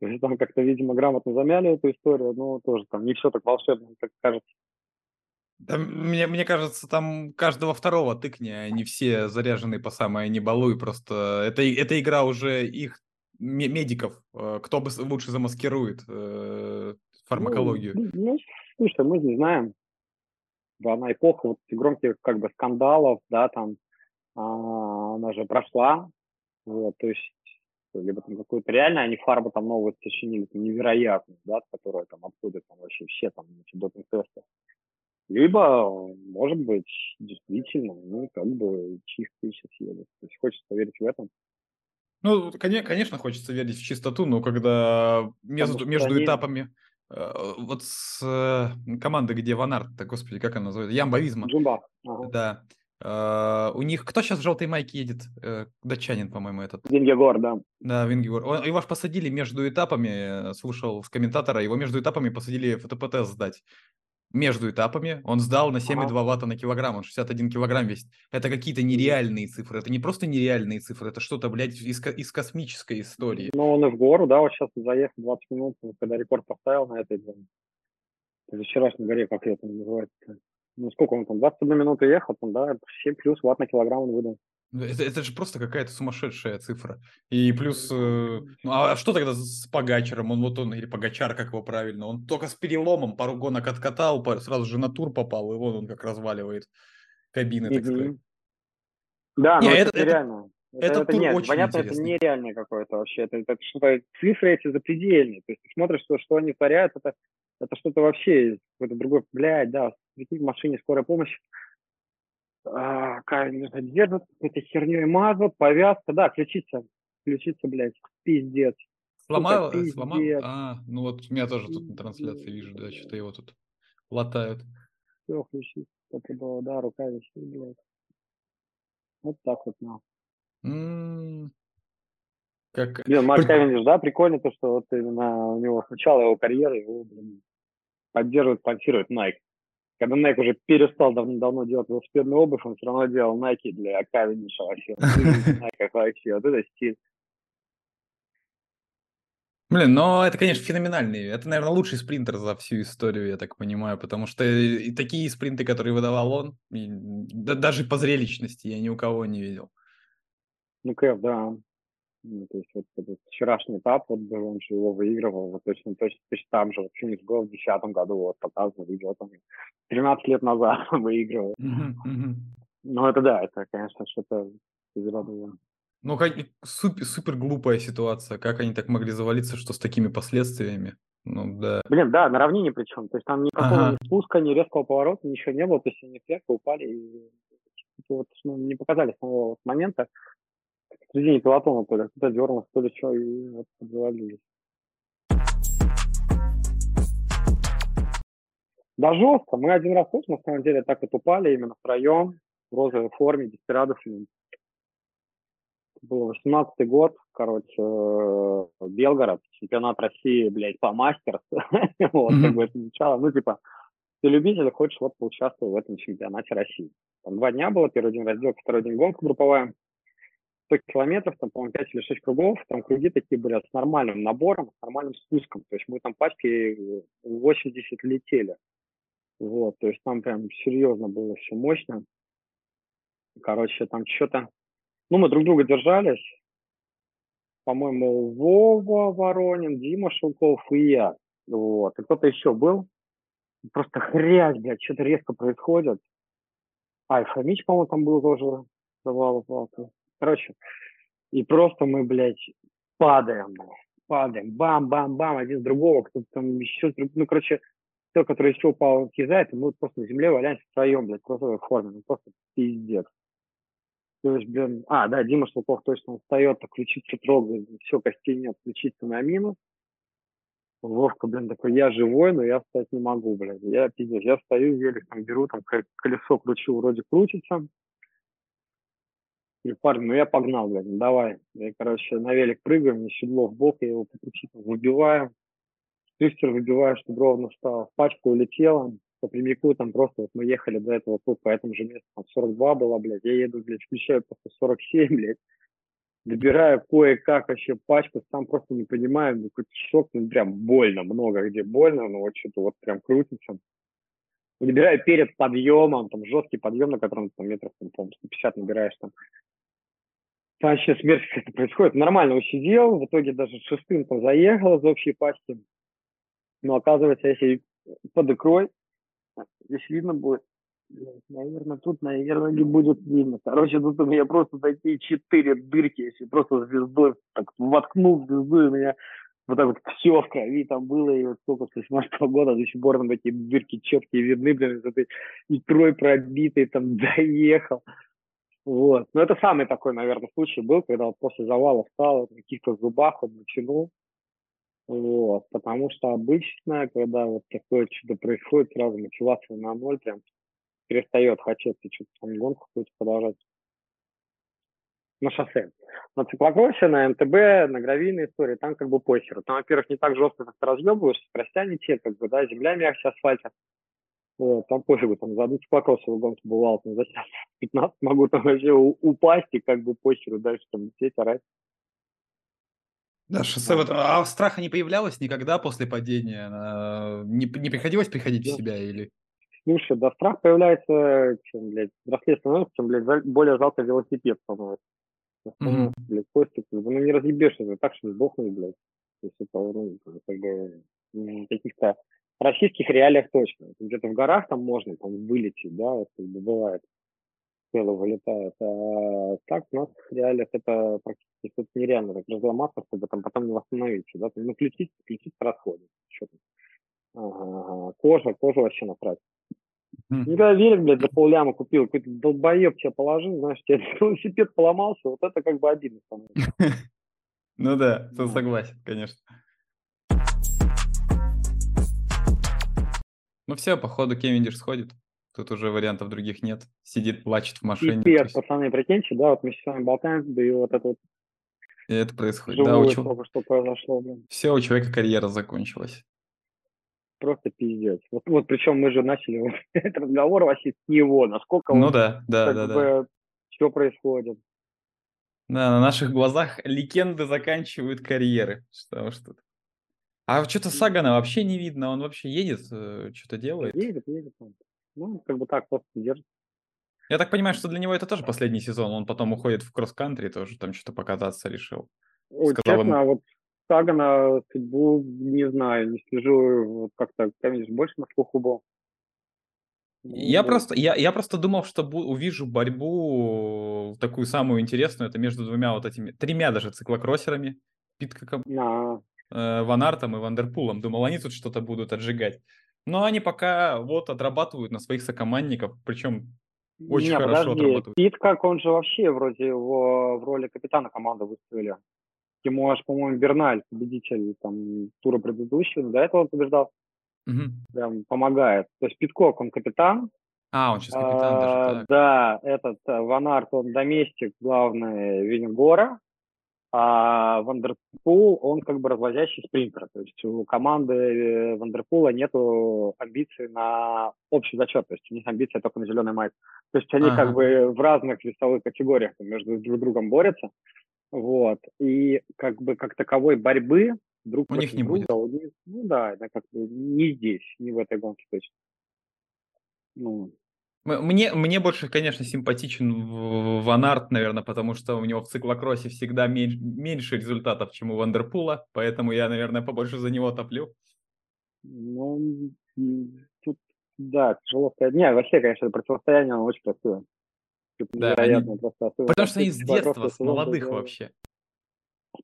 То есть там как-то, видимо, грамотно замяли эту историю, но тоже там не все так волшебно, как кажется. Да, мне, мне кажется, там каждого второго тыкни, они все заряжены по самое не балуй. Просто это, эта игра уже их медиков. Э, кто бы лучше замаскирует э, фармакологию? Ну, ну, слушай, мы не знаем. Да, на эпоху вот громких как бы скандалов, да, там, а, она же прошла. Вот, то есть либо там какую-то реально они фарбу там новую сочинили, невероятную, да, которая там обходит там вообще все там допинг-тесты. Либо, может быть, действительно, ну, как бы чистые сейчас едут. То есть хочется верить в этом. Ну, конечно, хочется верить в чистоту, но когда между, между этапами, э, вот с э, командой, где Ванарт, господи, как она называется, Ямба Визма. Джумба. Ага. Да. Uh, у них кто сейчас в желтой майке едет? Uh, датчанин, по-моему, этот. Вингегор, да. Да, Вингегор. Он, его аж посадили между этапами, слушал с комментатора, его между этапами посадили ФТПТ сдать между этапами он сдал на 7,2 ага. ватта на килограмм, он 61 килограмм весит. Это какие-то нереальные цифры, это не просто нереальные цифры, это что-то, блядь, из, из космической истории. Ну, он и в гору, да, вот сейчас заехал 20 минут, когда рекорд поставил на этой, в вчерашней горе, как это называется. Ну, сколько он там, 21 минуту ехал, там, да, 7 плюс ватт на килограмм он выдал. Это, это же просто какая-то сумасшедшая цифра. И плюс, э, ну а что тогда с Погачером? Он вот он, или Погачар, как его правильно, он только с переломом пару гонок откатал, сразу же на тур попал, и вот он как разваливает кабины, так сказать. Да, но это, это нереально. Это, это, это нет, очень понятно, интересный. это нереальное какое-то вообще. Это, это что-то цифры эти запредельные. То есть ты смотришь, что, что они творят, это, это что-то вообще какой-то другой, блядь, да, в машине скорая помощь а, держат, какой-то херней мазут, повязка, да, ключица, ключица, блядь, пиздец. Сломал, сломал? А, ну вот у меня тоже тут на трансляции вижу, да, что-то его тут латают. Все, ключица, это было, да, рука висит, блядь. Вот так вот, на. Mm. Как... Блин, Марк Кавендиш, да, прикольно то, что вот именно у него сначала его карьеры, его, блин, поддерживает, спонсирует Nike когда Nike уже перестал давно-давно делать велосипедную обувь, он все равно делал Nike для Кавендиша вообще. Nike вообще, вот это стиль. Блин, но это, конечно, феноменальный. Это, наверное, лучший спринтер за всю историю, я так понимаю, потому что и такие спринты, которые выдавал он, и, да, даже по зрелищности я ни у кого не видел. Ну, Кэв, да. Ну, то есть вот этот вчерашний этап, вот был, он же его выигрывал, вот точно, точно, точно там же, вот финиш был в 2010 году, вот показано видео, там 13 лет назад выигрывал. Ну, это да, это, конечно, что-то из Ну, как, супер, супер глупая ситуация. Как они так могли завалиться, что с такими последствиями? Ну, да. Блин, да, на равнине причем. То есть там никакого ага. ни спуска, ни резкого поворота, ничего не было. То есть они слегка упали и вот, ну, не показали самого вот момента в середине пилотона то ли кто-то дернулся, то ли что, и вот завалились. Да жестко. Мы один раз тоже, на самом деле, так вот упали именно втроем в розовой форме, десперадосами. Был 18 год, короче, э, Белгород, чемпионат России, блядь, по мастерс. вот, как бы это звучало. Ну, типа, ты любитель, хочешь вот поучаствовать в этом чемпионате России. Там два дня было, первый день раздел, второй день гонка групповая. 100 километров, там, по-моему, 5 или 6 кругов, там круги такие были с нормальным набором, с нормальным спуском. То есть мы там пачки 80 летели. Вот, то есть там прям серьезно было все мощно. Короче, там что-то... Ну, мы друг друга держались. По-моему, Вова Воронин, Дима Шелков и я. Вот. И кто-то еще был. Просто хрясь, блядь, что-то резко происходит. А, и Фомич, по-моему, там был тоже. Завал, Короче, и просто мы, блядь, падаем, падаем, бам-бам-бам, один с другого, кто-то там еще, ну, короче, тот, который еще упал, кизает, и мы просто на земле валяемся втроем, блядь, просто в форме, ну, просто пиздец. То есть, блин, а, да, Дима Шлупов точно встает, так ключица трогает, все, костей нет, ключица на минус. Вовка, блин, такой, я живой, но я встать не могу, блядь. Я пиздец, я стою, еле там беру, там колесо кручу, вроде крутится, Говорю, парень, ну я погнал, блядь, ну давай. Я, короче, на велик прыгаю, мне седло в бок, я его по пути выбиваю. Дрифтер выбиваю, чтобы ровно встал. Пачка улетела, по прямику там просто вот мы ехали до этого тут по этому же месту, там 42 было, блядь, я еду, блядь, включаю просто 47, блядь, добираю кое-как вообще пачку, сам просто не понимаю, ну, какой-то шок, ну, прям больно, много где больно, но вот что-то вот прям крутится. Набираю перед подъемом, там жесткий подъем, на котором там метров, там, по 150 набираешь там. Вообще смерть как-то происходит. Нормально усидел, в итоге даже шестым там заехал из общей пачки. Но оказывается, если под икрой, здесь видно будет, наверное, тут, наверное, не будет видно. Короче, тут у меня просто такие четыре дырки, если просто звездой так воткнул звезду, и у меня вот так вот все в крови там было, и вот сколько с 18 года до сих пор там такие дырки четкие видны, блин, с этой икрой пробитой, там доехал. Вот. Но это самый такой, наверное, случай был, когда вот после завала встал, в каких-то зубах он начинул. Вот. Потому что обычно, когда вот такое что-то происходит, сразу мотивация на ноль, прям перестает хотеться что-то там гонку какую-то продолжать на шоссе. На циклокроссе, на МТБ, на гравийной истории, там как бы похеру. Там, во-первых, не так жестко как ты разъебываешь, скоростя те, как бы, да, земля мягче асфальта. Вот, там пофигу, там за одну циклокроссовую гонку бывало, там за 15 могу там вообще упасть и как бы похеру дальше там лететь, орать. Да, шоссе вот, а страха не появлялось никогда после падения? Не, не приходилось приходить в себя или? Слушай, да страх появляется, чем, блядь, взрослее становится, чем, блядь, более жалко велосипед становится. Mm-hmm. Блядь, костик, ну не разъебешься, так что сдохнуть, блядь. То есть это, ну, как бы, в российских реалиях точно. Где-то в горах там можно там вылететь, да, это бывает. Тело вылетает. А так у нас в реалиях это практически это нереально так разломаться, чтобы там потом не восстановиться, да, ну, включить, включить расходы. Ага. Кожа, кожа вообще насрать. Никогда велик, блядь, за полляма купил, какой-то долбоеб тебя положил, знаешь, тебе велосипед поломался, вот это как бы обидно Ну да, ты согласен, конечно. Ну все, походу Кевиндиш сходит. Тут уже вариантов других нет. Сидит, плачет в машине. Пипец, пацаны, прикиньте, да, вот мы с вами болтаем, да и вот это вот и это происходит. да, у чел... что произошло, блин. Все, у человека карьера закончилась просто пиздец. Вот, вот причем мы же начали этот разговор вообще с него, насколько ну, он, да, да, да, бы, да. что происходит. Да, на наших глазах легенды заканчивают карьеры. Что что А что-то Сагана вообще не видно, он вообще едет, э, что-то делает. Едет, едет он. Ну, как бы так, просто держит. Я так понимаю, что для него это тоже последний сезон, он потом уходит в кросс-кантри, тоже там что-то покататься решил. Ой, Сказал честно, ему... вот Сагана судьбу не знаю, не слежу, вот как-то, конечно, больше на слуху был. Я ну, просто, я, я просто думал, что бу- увижу борьбу такую самую интересную, это между двумя вот этими, тремя даже циклокроссерами, Питкаком, а. Э, Ванартом и Вандерпулом. Думал, они тут что-то будут отжигать. Но они пока вот отрабатывают на своих сокомандников, причем очень не, хорошо подожди. отрабатывают. Питкок, он же вообще вроде его в роли капитана команды выставили. Ему аж, по-моему, Берналь, победитель там, тура предыдущего, до этого побеждал. Угу. Прям помогает. То есть Питкок, он капитан. А, он сейчас капитан а, даже так. Да, этот э, Ван он доместик главный Вингегора, а Вандерпул, он как бы развозящий спринтер. То есть у команды э, Вандерпула нету амбиций на общий зачет. То есть у них амбиция только на зеленую майку. То есть они ага. как бы в разных весовых категориях между друг другом борются. Вот. И как бы как таковой борьбы друг у них не друга, будет. У них, ну да, это как бы не здесь, не в этой гонке точно. Ну. Мне, мне больше, конечно, симпатичен Ван Арт, наверное, потому что у него в циклокроссе всегда меньше, меньше результатов, чем у Вандерпула, поэтому я, наверное, побольше за него топлю. Ну, тут, да, тяжело сказать. Не, вообще, конечно, противостояние, оно очень красивое. Да, они... просто. Потому что они с детства, с молодых вообще.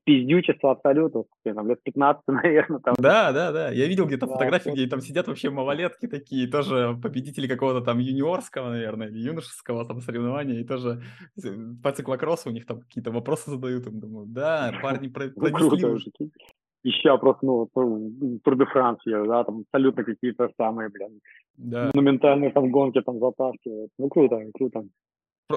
Пиздючество абсолютно, там лет 15, наверное. Там. Да, да, да. Я видел где-то да, фотографии, где там сидят вообще малолетки такие, тоже победители какого-то там юниорского, наверное, или юношеского там соревнования, и тоже по циклокроссу у них там какие-то вопросы задают. Им думаю, да, парни пронесли уже. Еще просто, ну, Тур де Франция, да, там абсолютно какие-то самые, блин, да. монументальные там гонки там затаскивают. Ну, круто, круто.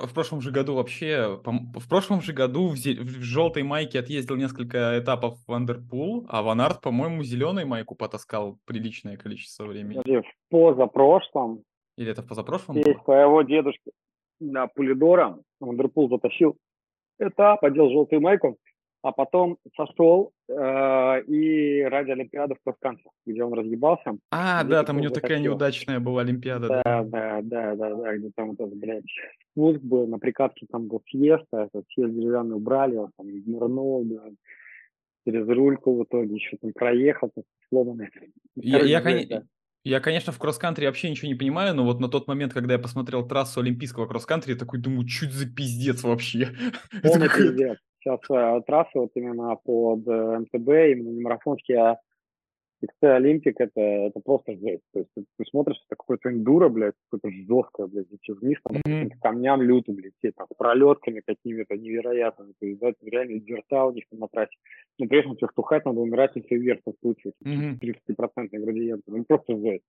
В прошлом же году вообще, в прошлом же году в, зе- в желтой майке отъездил несколько этапов в Вандерпул, а Ван Арт, по-моему, зеленую майку потаскал приличное количество времени. Подожди, в позапрошлом Или это в позапрошлом есть было? твоего дедушки на Пулидора, Вандерпул затащил этап, одел желтую майку, а потом сошел э, и ради Олимпиады в кросс-кантри, где он разъебался. А, да, там у него такая затащил. неудачная была Олимпиада. да. Да, да, да, да, да, где там этот, блядь, спуск был, на прикатке там был съезд, а этот съезд деревянный убрали, он там нырнул, блядь, через рульку в итоге еще там проехал, там, сломанный. Я, я, кон- да. я, конечно, в кросс-кантри вообще ничего не понимаю, но вот на тот момент, когда я посмотрел трассу олимпийского кросс-кантри, я такой думаю, чуть за пиздец вообще. Полный пиздец. Сейчас э, трасса вот именно под э, МТБ, именно не марафонский, а XC Олимпик, это, это просто жесть. То есть ты, ты смотришь, это какое-то эндуро, блядь, какое-то жесткое, блядь, идти вниз, там, по Мгм. каким-то камням люто, блядь, те, там, с пролетками какими-то невероятными. То есть, да, это реально дверта у них там на трассе. Но при этом тебе штухать надо умирать, если вверх в случае. Мгм. 30% градиент. Ну, просто жесть.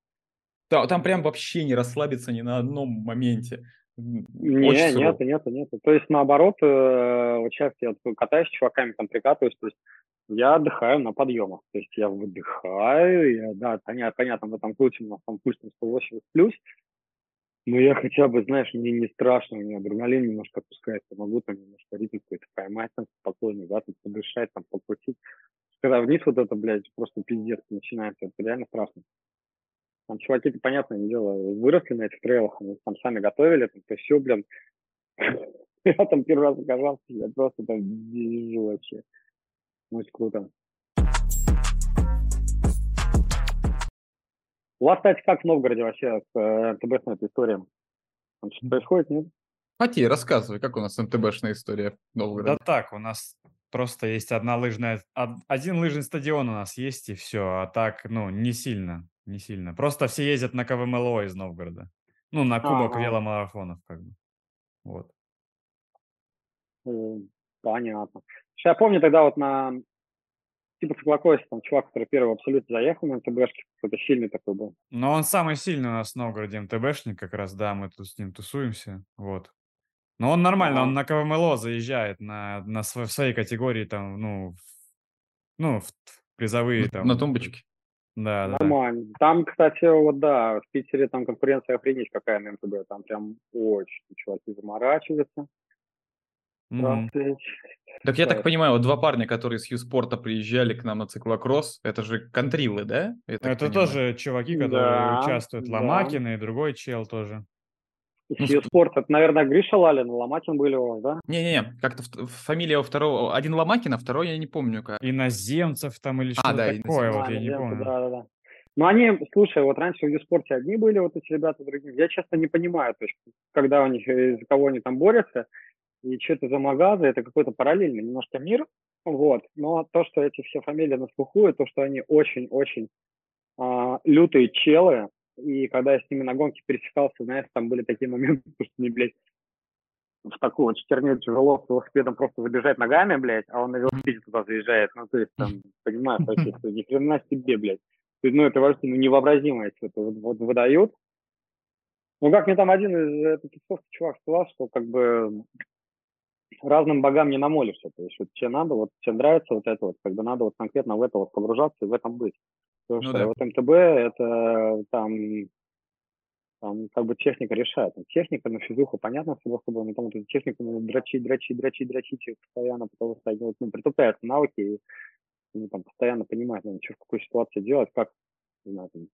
Да, там прям вообще не расслабиться ни на одном моменте. Не, Очень нет, нет, нет. То есть наоборот, э, вот сейчас я катаюсь с чуваками, там прикатываюсь, то есть я отдыхаю на подъемах. То есть я выдыхаю, я, да, понятно, понятно, в этом случае у нас там пульс на 180 плюс, но я хотя бы, знаешь, мне не страшно, у меня адреналин немножко отпускается, могу там немножко ритм какой-то поймать там спокойно, да, там подышать, там покрутить. Когда вниз вот это, блядь, просто пиздец начинается, это реально страшно. Там чуваки, понятное дело, выросли на этих трейлах, они там сами готовили, там, то все, блин. Я там первый раз оказался, я просто там вижу вообще. Очень круто. У вас, кстати, как в Новгороде вообще с э, МТБ этой историей? Там что-то происходит, нет? Фати, рассказывай, как у нас МТБшная история в Да Новгороде? так, у нас просто есть одна лыжная, од- один лыжный стадион у нас есть, и все. А так, ну, не сильно, не сильно. Просто все ездят на КВМЛО из Новгорода. Ну, на кубок Ага. веломарафонов, как бы. Вот. Понятно. Слушай, Я помню тогда вот на типа циклокосе, там чувак, который первый в абсолют заехал на МТБшке, какой-то сильный такой был. Но он самый сильный у нас в Новгороде МТБшник, как раз, да, мы тут с ним тусуемся, вот. Но он нормально, он на КВМЛО заезжает, на, на сво- в своей категории, там, ну, в- ну, в призовые там. На тумбочке. Да, да, да. Нормально. Там, кстати, вот да, в Питере там конкуренция охренеть какая на МТБ. Там прям очень чуваки заморачиваются. Просто Так я так понимаю, вот два парня, которые с Юспорта приезжали к нам на циклокросс, это же контрилы, да? Это понимаю. тоже чуваки, которые Да, участвуют. да. Ломакин и другой чел тоже. Ну, Сью спорт, это, наверное, Гриша Лалин, Ломакин были у вас, да? Не-не-не, как-то в- фамилия у второго... Один Ломакин, а второй я не помню как. Иноземцев там или что-то А, да, такое, вот А, я не помню. Да, да, да. Ну, они, слушай, вот раньше в Юспорте одни были, вот эти ребята другие. Я, честно, не понимаю, то есть, когда у них, э, за кого они там борются, и что это за магазы, это какой-то параллельный немножко мир, вот. Но то, что эти все фамилии на слуху, и то, что они очень-очень а, лютые челы, и когда я с ними на гонке пересекался, знаешь, там были такие моменты, что мне, блядь, в такую вот херню тяжело с велосипедом просто забежать ногами, блядь, а он на велосипеде туда заезжает. Ну, то есть, там, понимаешь, вообще, что ни хрена себе, блядь. Ну, это вообще ну, невообразимое что-то вот, вот выдают. Ну, как мне там один из этой тусовки чувак сказал, что как бы разным богам не намолишься. То есть, вот тебе надо, вот тебе нравится вот это вот, бы надо вот конкретно в это вот погружаться и в этом быть. Потому Ну что да. вот МТБ это там, там как бы техника решает. Там техника на физуху, понятно, само собой, но там вот эту технику надо дрочить, дрочить, дрочить, дрочить постоянно, потому что вот, ну, притупляются навыки, и они там постоянно понимают, ну, что в какой ситуации делать, как, не знаю, там,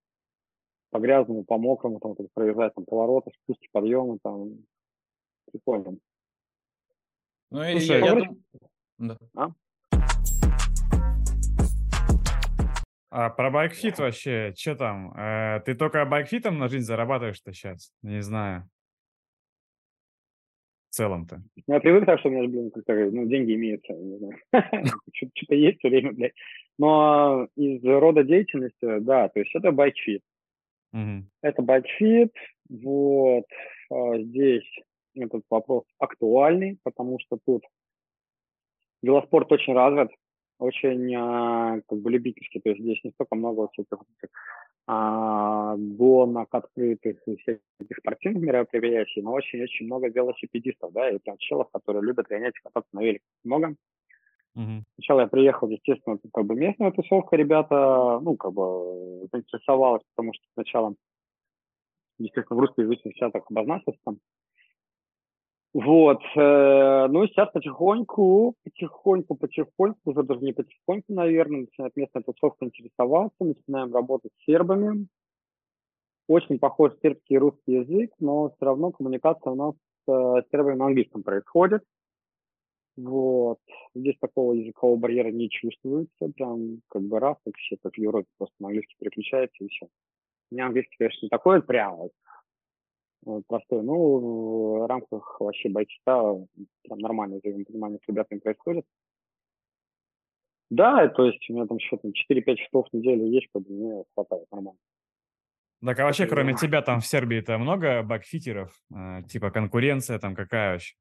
по грязному, по мокрому, там, вот, проезжать, там, повороты, спуски, подъемы, там, прикольно. Ну, и Слушай, я, я ну, дум- Да. А про байкфит вообще, что там? Э, ты только байкфитом на жизнь зарабатываешь-то сейчас? Не знаю. В целом-то. Ну, я привык так, что у меня, блин, как-то, ну, деньги имеются, не знаю. Что-то есть все время, блядь. Но из рода деятельности, да, то есть это bike fit. Это bike fit, вот, а, здесь этот вопрос актуальный, потому что тут велоспорт очень развит, очень а, как бы любительский, то есть здесь не столько много вот всяких а, гонок открытых и всяких спортивных мероприятий, но очень-очень много велосипедистов, да, и прям челов, которые любят гонять кататься на велике. Много. Угу. Сначала я приехал, естественно, как бы местная тусовка, ребята, ну, как бы заинтересовалась, потому что сначала, естественно, в русскоязычных чатах обозначился там. Вот, э, ну и сейчас потихоньку, потихоньку, потихоньку, уже даже не потихоньку, наверное, начинает местная тусовка интересоваться, начинаем работать с сербами. Очень похож сербский и русский язык, но все равно коммуникация у нас с сербами на английском происходит. Вот. Здесь такого языкового барьера не чувствуется, прям как бы раз вообще, как в Европе, просто на английский переключается и все. У меня английский, конечно, не такой прям простой, ну, в рамках вообще бойчата прям нормально взаимопонимание с ребятами происходит. Да, то есть у меня там там 4-5 часов в неделю есть, как бы мне хватает нормально. Так, а вообще, кроме тебя, там в Сербии-то много бакфитеров? Э, типа конкуренция там какая вообще?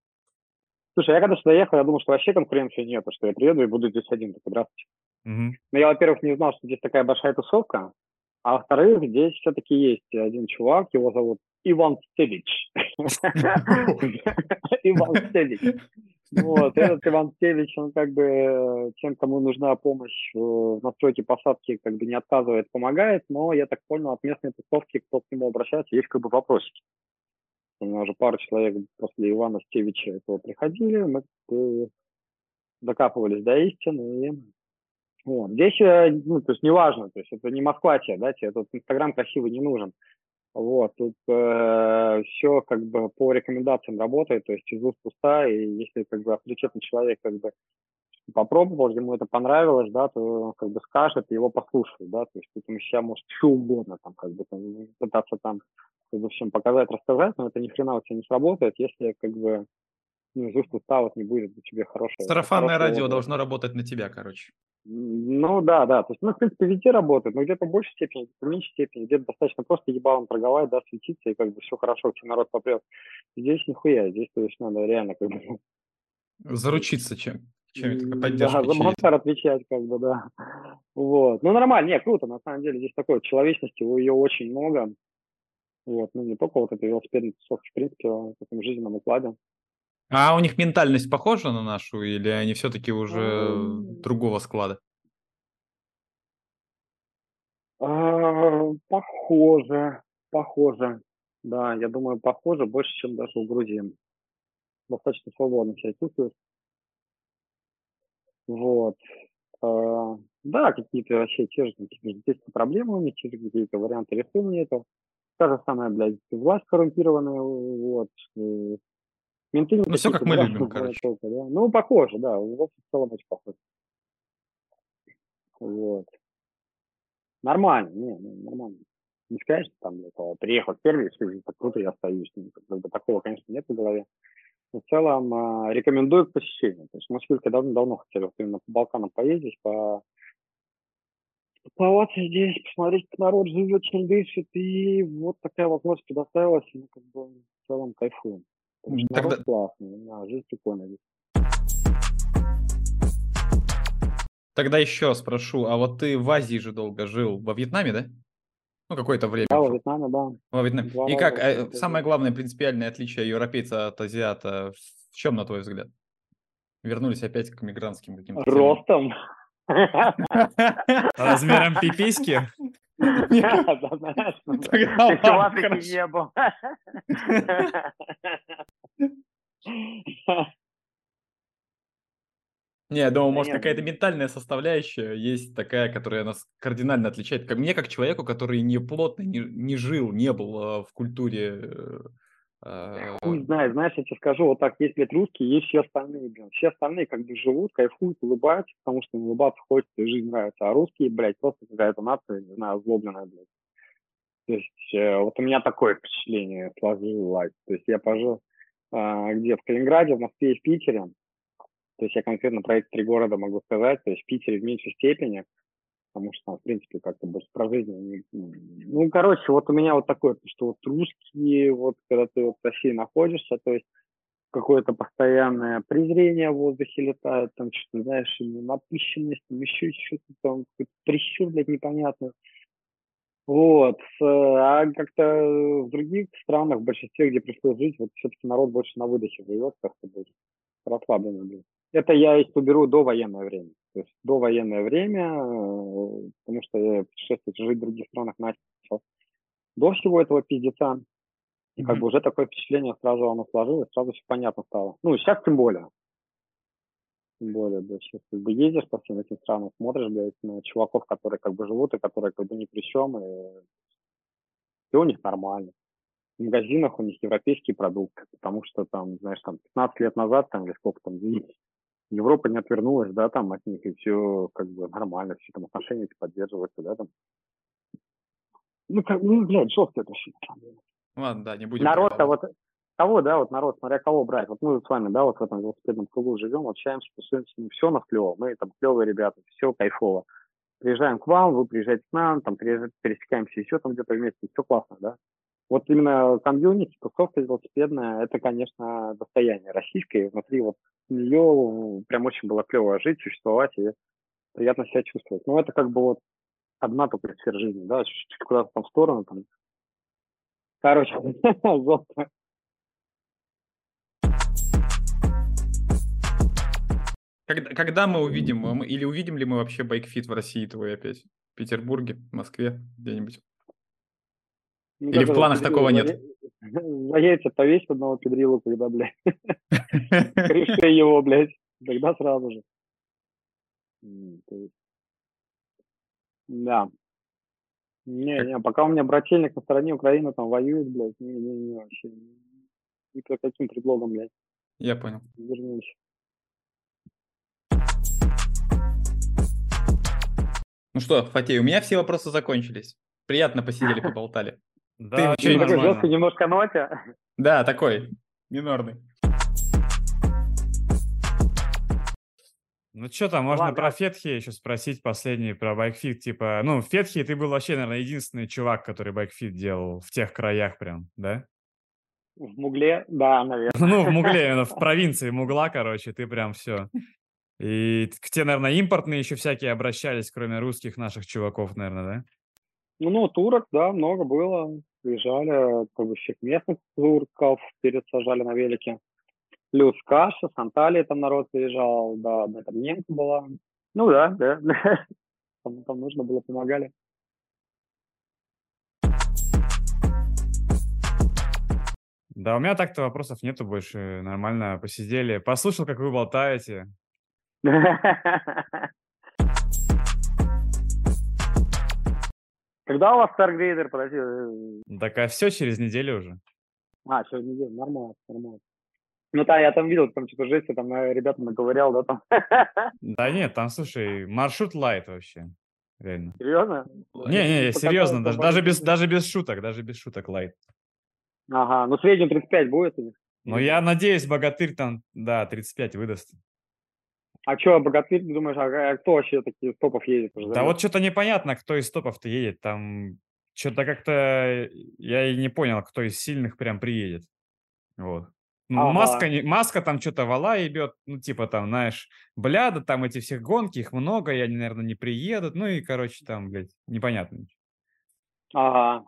Слушай, я когда сюда ехал, я думал, что вообще конкуренции нет, что я приеду и буду здесь один, так здравствуйте. Угу. Но я, во-первых, не знал, что здесь такая большая тусовка, а во-вторых, здесь все-таки есть один чувак, его зовут Иван Стевич. Иван Стевич. Вот, этот Иван Стевич, он как бы тем, кому нужна помощь в настройке посадки, как бы не отказывает, помогает, но я так понял, от местной тусовки, кто к нему обращается, есть как бы вопросики. У меня уже пару человек после Ивана Стевича этого приходили, мы докапывались до истины. И... Вот. Здесь, э, ну, то есть неважно, то есть это не Москва тебе, да, тебе этот Инстаграм красивый не нужен. Вот, тут э, все как бы по рекомендациям работает, то есть из уст уста, и если как бы авторитетный человек как бы попробовал, ему это понравилось, да, то он как бы скажет, его послушают, да, то есть тут ему сейчас может что угодно там как бы там, пытаться там как бы всем показать, рассказать, но это ни хрена у тебя не сработает, если как бы ну, из уст уста вот не будет у тебя хорошего. Сарафанное радио опыта. должно работать на тебя, короче. Ну да, да. То есть, ну, в принципе, везде работает, но где-то в большей степени, где-то в меньшей степени, где-то достаточно просто ебалом торговать, да, светиться, и как бы все хорошо, все народ попрет. Здесь нихуя, здесь, то есть, надо реально как бы... Заручиться чем? Чем-то Да, за монстр отвечать, как бы, да. Вот. Ну, нормально, не, круто, на самом деле, здесь такой человечности, у ее очень много. Вот, ну, не только вот это велосипедный тусовки, в принципе, в таком жизненном укладе. А у них ментальность похожа на нашу, или они все-таки уже другого склада? А, похоже, похоже. Да, я думаю, похоже больше, чем даже у Грузии. Достаточно свободно себя чувствуешь. Вот. А, да, какие-то вообще те же какие-то проблемы у них, те же какие-то варианты решения этого. Та же самая, блядь, власть коррумпированная, вот. Менты ну, все как мы да, любим, короче. Только, да. Ну, похоже, да, в общем, в целом очень похоже. Вот. Нормально, не, не нормально. Не сказать, что там это, приехал в первый, все так круто, я остаюсь. Бы, такого, конечно, нет в голове. Но в целом э, рекомендую к посещению. То есть мы с Юлькой давно-давно хотели вот именно по Балканам поездить, по Оставаться здесь, посмотреть, как народ живет, чем дышит, и вот такая возможность предоставилась, и мы как бы в целом кайфуем. Тогда... классный, а жизнь прикольная. Тогда еще спрошу, а вот ты в Азии же долго жил, во Вьетнаме, да? Ну, какое-то время. Да, во Вьетнаме, да. Во Вьетнаме. Два И как, а, самое главное принципиальное отличие европейца от азиата в чем, на твой взгляд? Вернулись опять к мигрантским каким-то Ростом. Размером пиписьки? Нет, знаешь, не был. Не, я думаю, может, какая-то ментальная составляющая есть такая, которая нас кардинально отличает. Как мне, как человеку, который не плотно, не, не жил, не был а, в культуре э, Хуй знает, знаешь, я тебе скажу, вот так, есть, блядь, русские, есть все остальные, блин. Все остальные как бы живут, кайфуют, улыбаются, потому что улыбаться хочется, и жизнь нравится. А русские, блядь, просто какая-то нация, не знаю, озлобленная, блядь. То есть э, вот у меня такое впечатление сложилось. То есть я пожил э, где в Калининграде, в Москве и в Питере. То есть я конкретно про эти три города могу сказать. То есть в Питере в меньшей степени, потому что в принципе, как-то больше про жизнь. Ну, короче, вот у меня вот такое, что вот русские, вот когда ты вот в России находишься, то есть какое-то постоянное презрение в воздухе летает, там что-то, знаешь, напыщенность, там еще что-то, там прищур, блядь, непонятный. Вот. А как-то в других странах, в большинстве, где пришлось жить, вот все-таки народ больше на выдохе живет, как-то больше расслабленно был. Это я их беру до военное время. То есть до военное время, э, потому что я путешествовать, жить в других странах начал до всего этого пиздеца. И как бы уже такое впечатление сразу оно сложилось, сразу все понятно стало. Ну, сейчас тем более. Тем более, да, сейчас как бы ездишь по всем этим странам, смотришь, блядь, на чуваков, которые как бы живут и которые как бы ни при чем, и все у них нормально. В магазинах у них европейские продукты, потому что там, знаешь, там 15 лет назад, там, или сколько там, Европа не отвернулась, да, там от них, и все как бы нормально, все там отношения поддерживаются, да, там. Ну, как, ну, блядь, жестко это все. Ладно, да, не будем. Народ-то вот, кого, да, вот народ, смотря кого брать. Вот мы с вами, да, вот в этом велосипедном кругу живем, общаемся, тусуемся, ну, все нас клево, мы там клевые ребята, все кайфово. Приезжаем к вам, вы приезжаете к нам, там пересекаемся еще там где-то вместе, все классно, да. Вот именно комьюнити, тусовка велосипедная, это, конечно, достояние российское. Внутри вот нее прям очень было клево жить, существовать и приятно себя чувствовать. Но это как бы вот одна только сфера жизни, да, чуть-чуть куда-то там в сторону. Там. Короче, жестко. Когда, когда мы увидим, или увидим ли мы вообще байкфит в России твой опять? В Петербурге, в Москве, где-нибудь? Ну, Или в планах такого нет? За яйца повесь одного педрилу, когда, блядь, крыши его, блядь, тогда сразу же. Да. Не-не, пока у меня брательник на стороне Украины там воюет, блядь, не-не-не, вообще. Ни по каким предлогом, блядь. Я понял. Вернемся. Ну что, Фатей, у меня все вопросы закончились. Приятно посидели, поболтали. Да, ты такой жесткий немножко ноте. Да, такой, минорный. Ну что там, можно Ладно. про Фетхие еще спросить последний, про bike fit, типа, ну, Фетхие ты был вообще, наверное, единственный чувак, который bike fit делал в тех краях прям, да? В Мугле, да, наверное. Ну, в Мугле, в провинции Мугла, короче, ты прям все. И к тебе, наверное, импортные еще всякие обращались, кроме русских наших чуваков, наверное, да? Ну, ну, турок, да, много было приезжали, как бы всех местных турков пересажали на велике. Плюс Каша, с Анталии там народ приезжал, да, да, там немка была. Ну да, да, там, там нужно было, помогали. Да, у меня так-то вопросов нету больше. Нормально посидели. Послушал, как вы болтаете. Когда у вас Старгрейдер, подожди? Э, так а все через неделю уже. А, через неделю, нормально, нормально. Ну да, я там видел, там что-то жесть, там э, ребятам наговорял, да, там. Да нет, там, слушай, маршрут light вообще. Реально. Серьезно? Не, не, серьезно, даже, даже, без, даже без шуток, даже без шуток light. Ага, ну средний 35 будет? Ну, я надеюсь, богатырь там, да, 35 выдаст. А что, богатырь, ты думаешь, а, а кто вообще такие топов едет? Уже, да вот что-то непонятно, кто из топов-то едет. Там что-то как-то я и не понял, кто из сильных прям приедет. Вот. Ну, ага. маска, маска там что-то вала ебет, ну, типа там, знаешь, бляда, там эти все гонки, их много, и они, наверное, не приедут, ну и, короче, там, блядь, непонятно. Ага.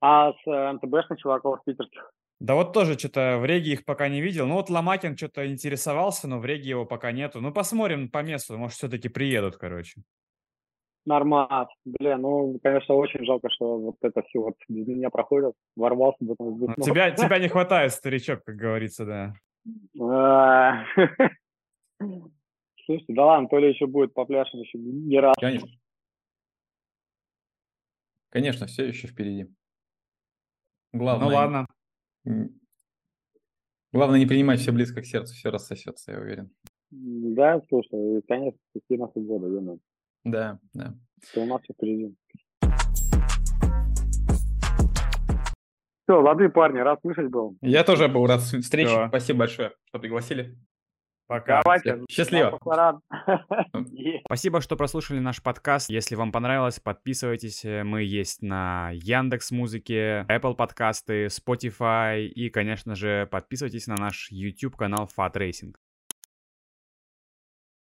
А с э, МТБшных чуваков питерских? Да вот тоже что-то в Реге их пока не видел. Ну вот Ломакин что-то интересовался, но в Реге его пока нету. Ну посмотрим по месту, может все-таки приедут, короче. Нормально. Блин, ну, конечно, очень жалко, что вот это все вот без меня проходит. Ворвался бы там. Ну, тебя, тебя не хватает, старичок, как говорится, да. Слушайте, да ладно, то ли еще будет попляшем еще не раз. Конечно. Конечно, все еще впереди. Главное, ну ладно. Главное не принимать все близко к сердцу, все рассосется, я уверен. Да, слушай, конечно, какие нас года, я Да, да. Что у нас впереди. Все, лады, парни, рад слышать был. Я тоже был рад встрече. Все. Спасибо большое, что пригласили. Пока. Давайте. Счастливо. Спасибо, что прослушали наш подкаст. Если вам понравилось, подписывайтесь. Мы есть на Яндекс Музыке, Apple подкасты, Spotify и, конечно же, подписывайтесь на наш YouTube канал Fat Racing.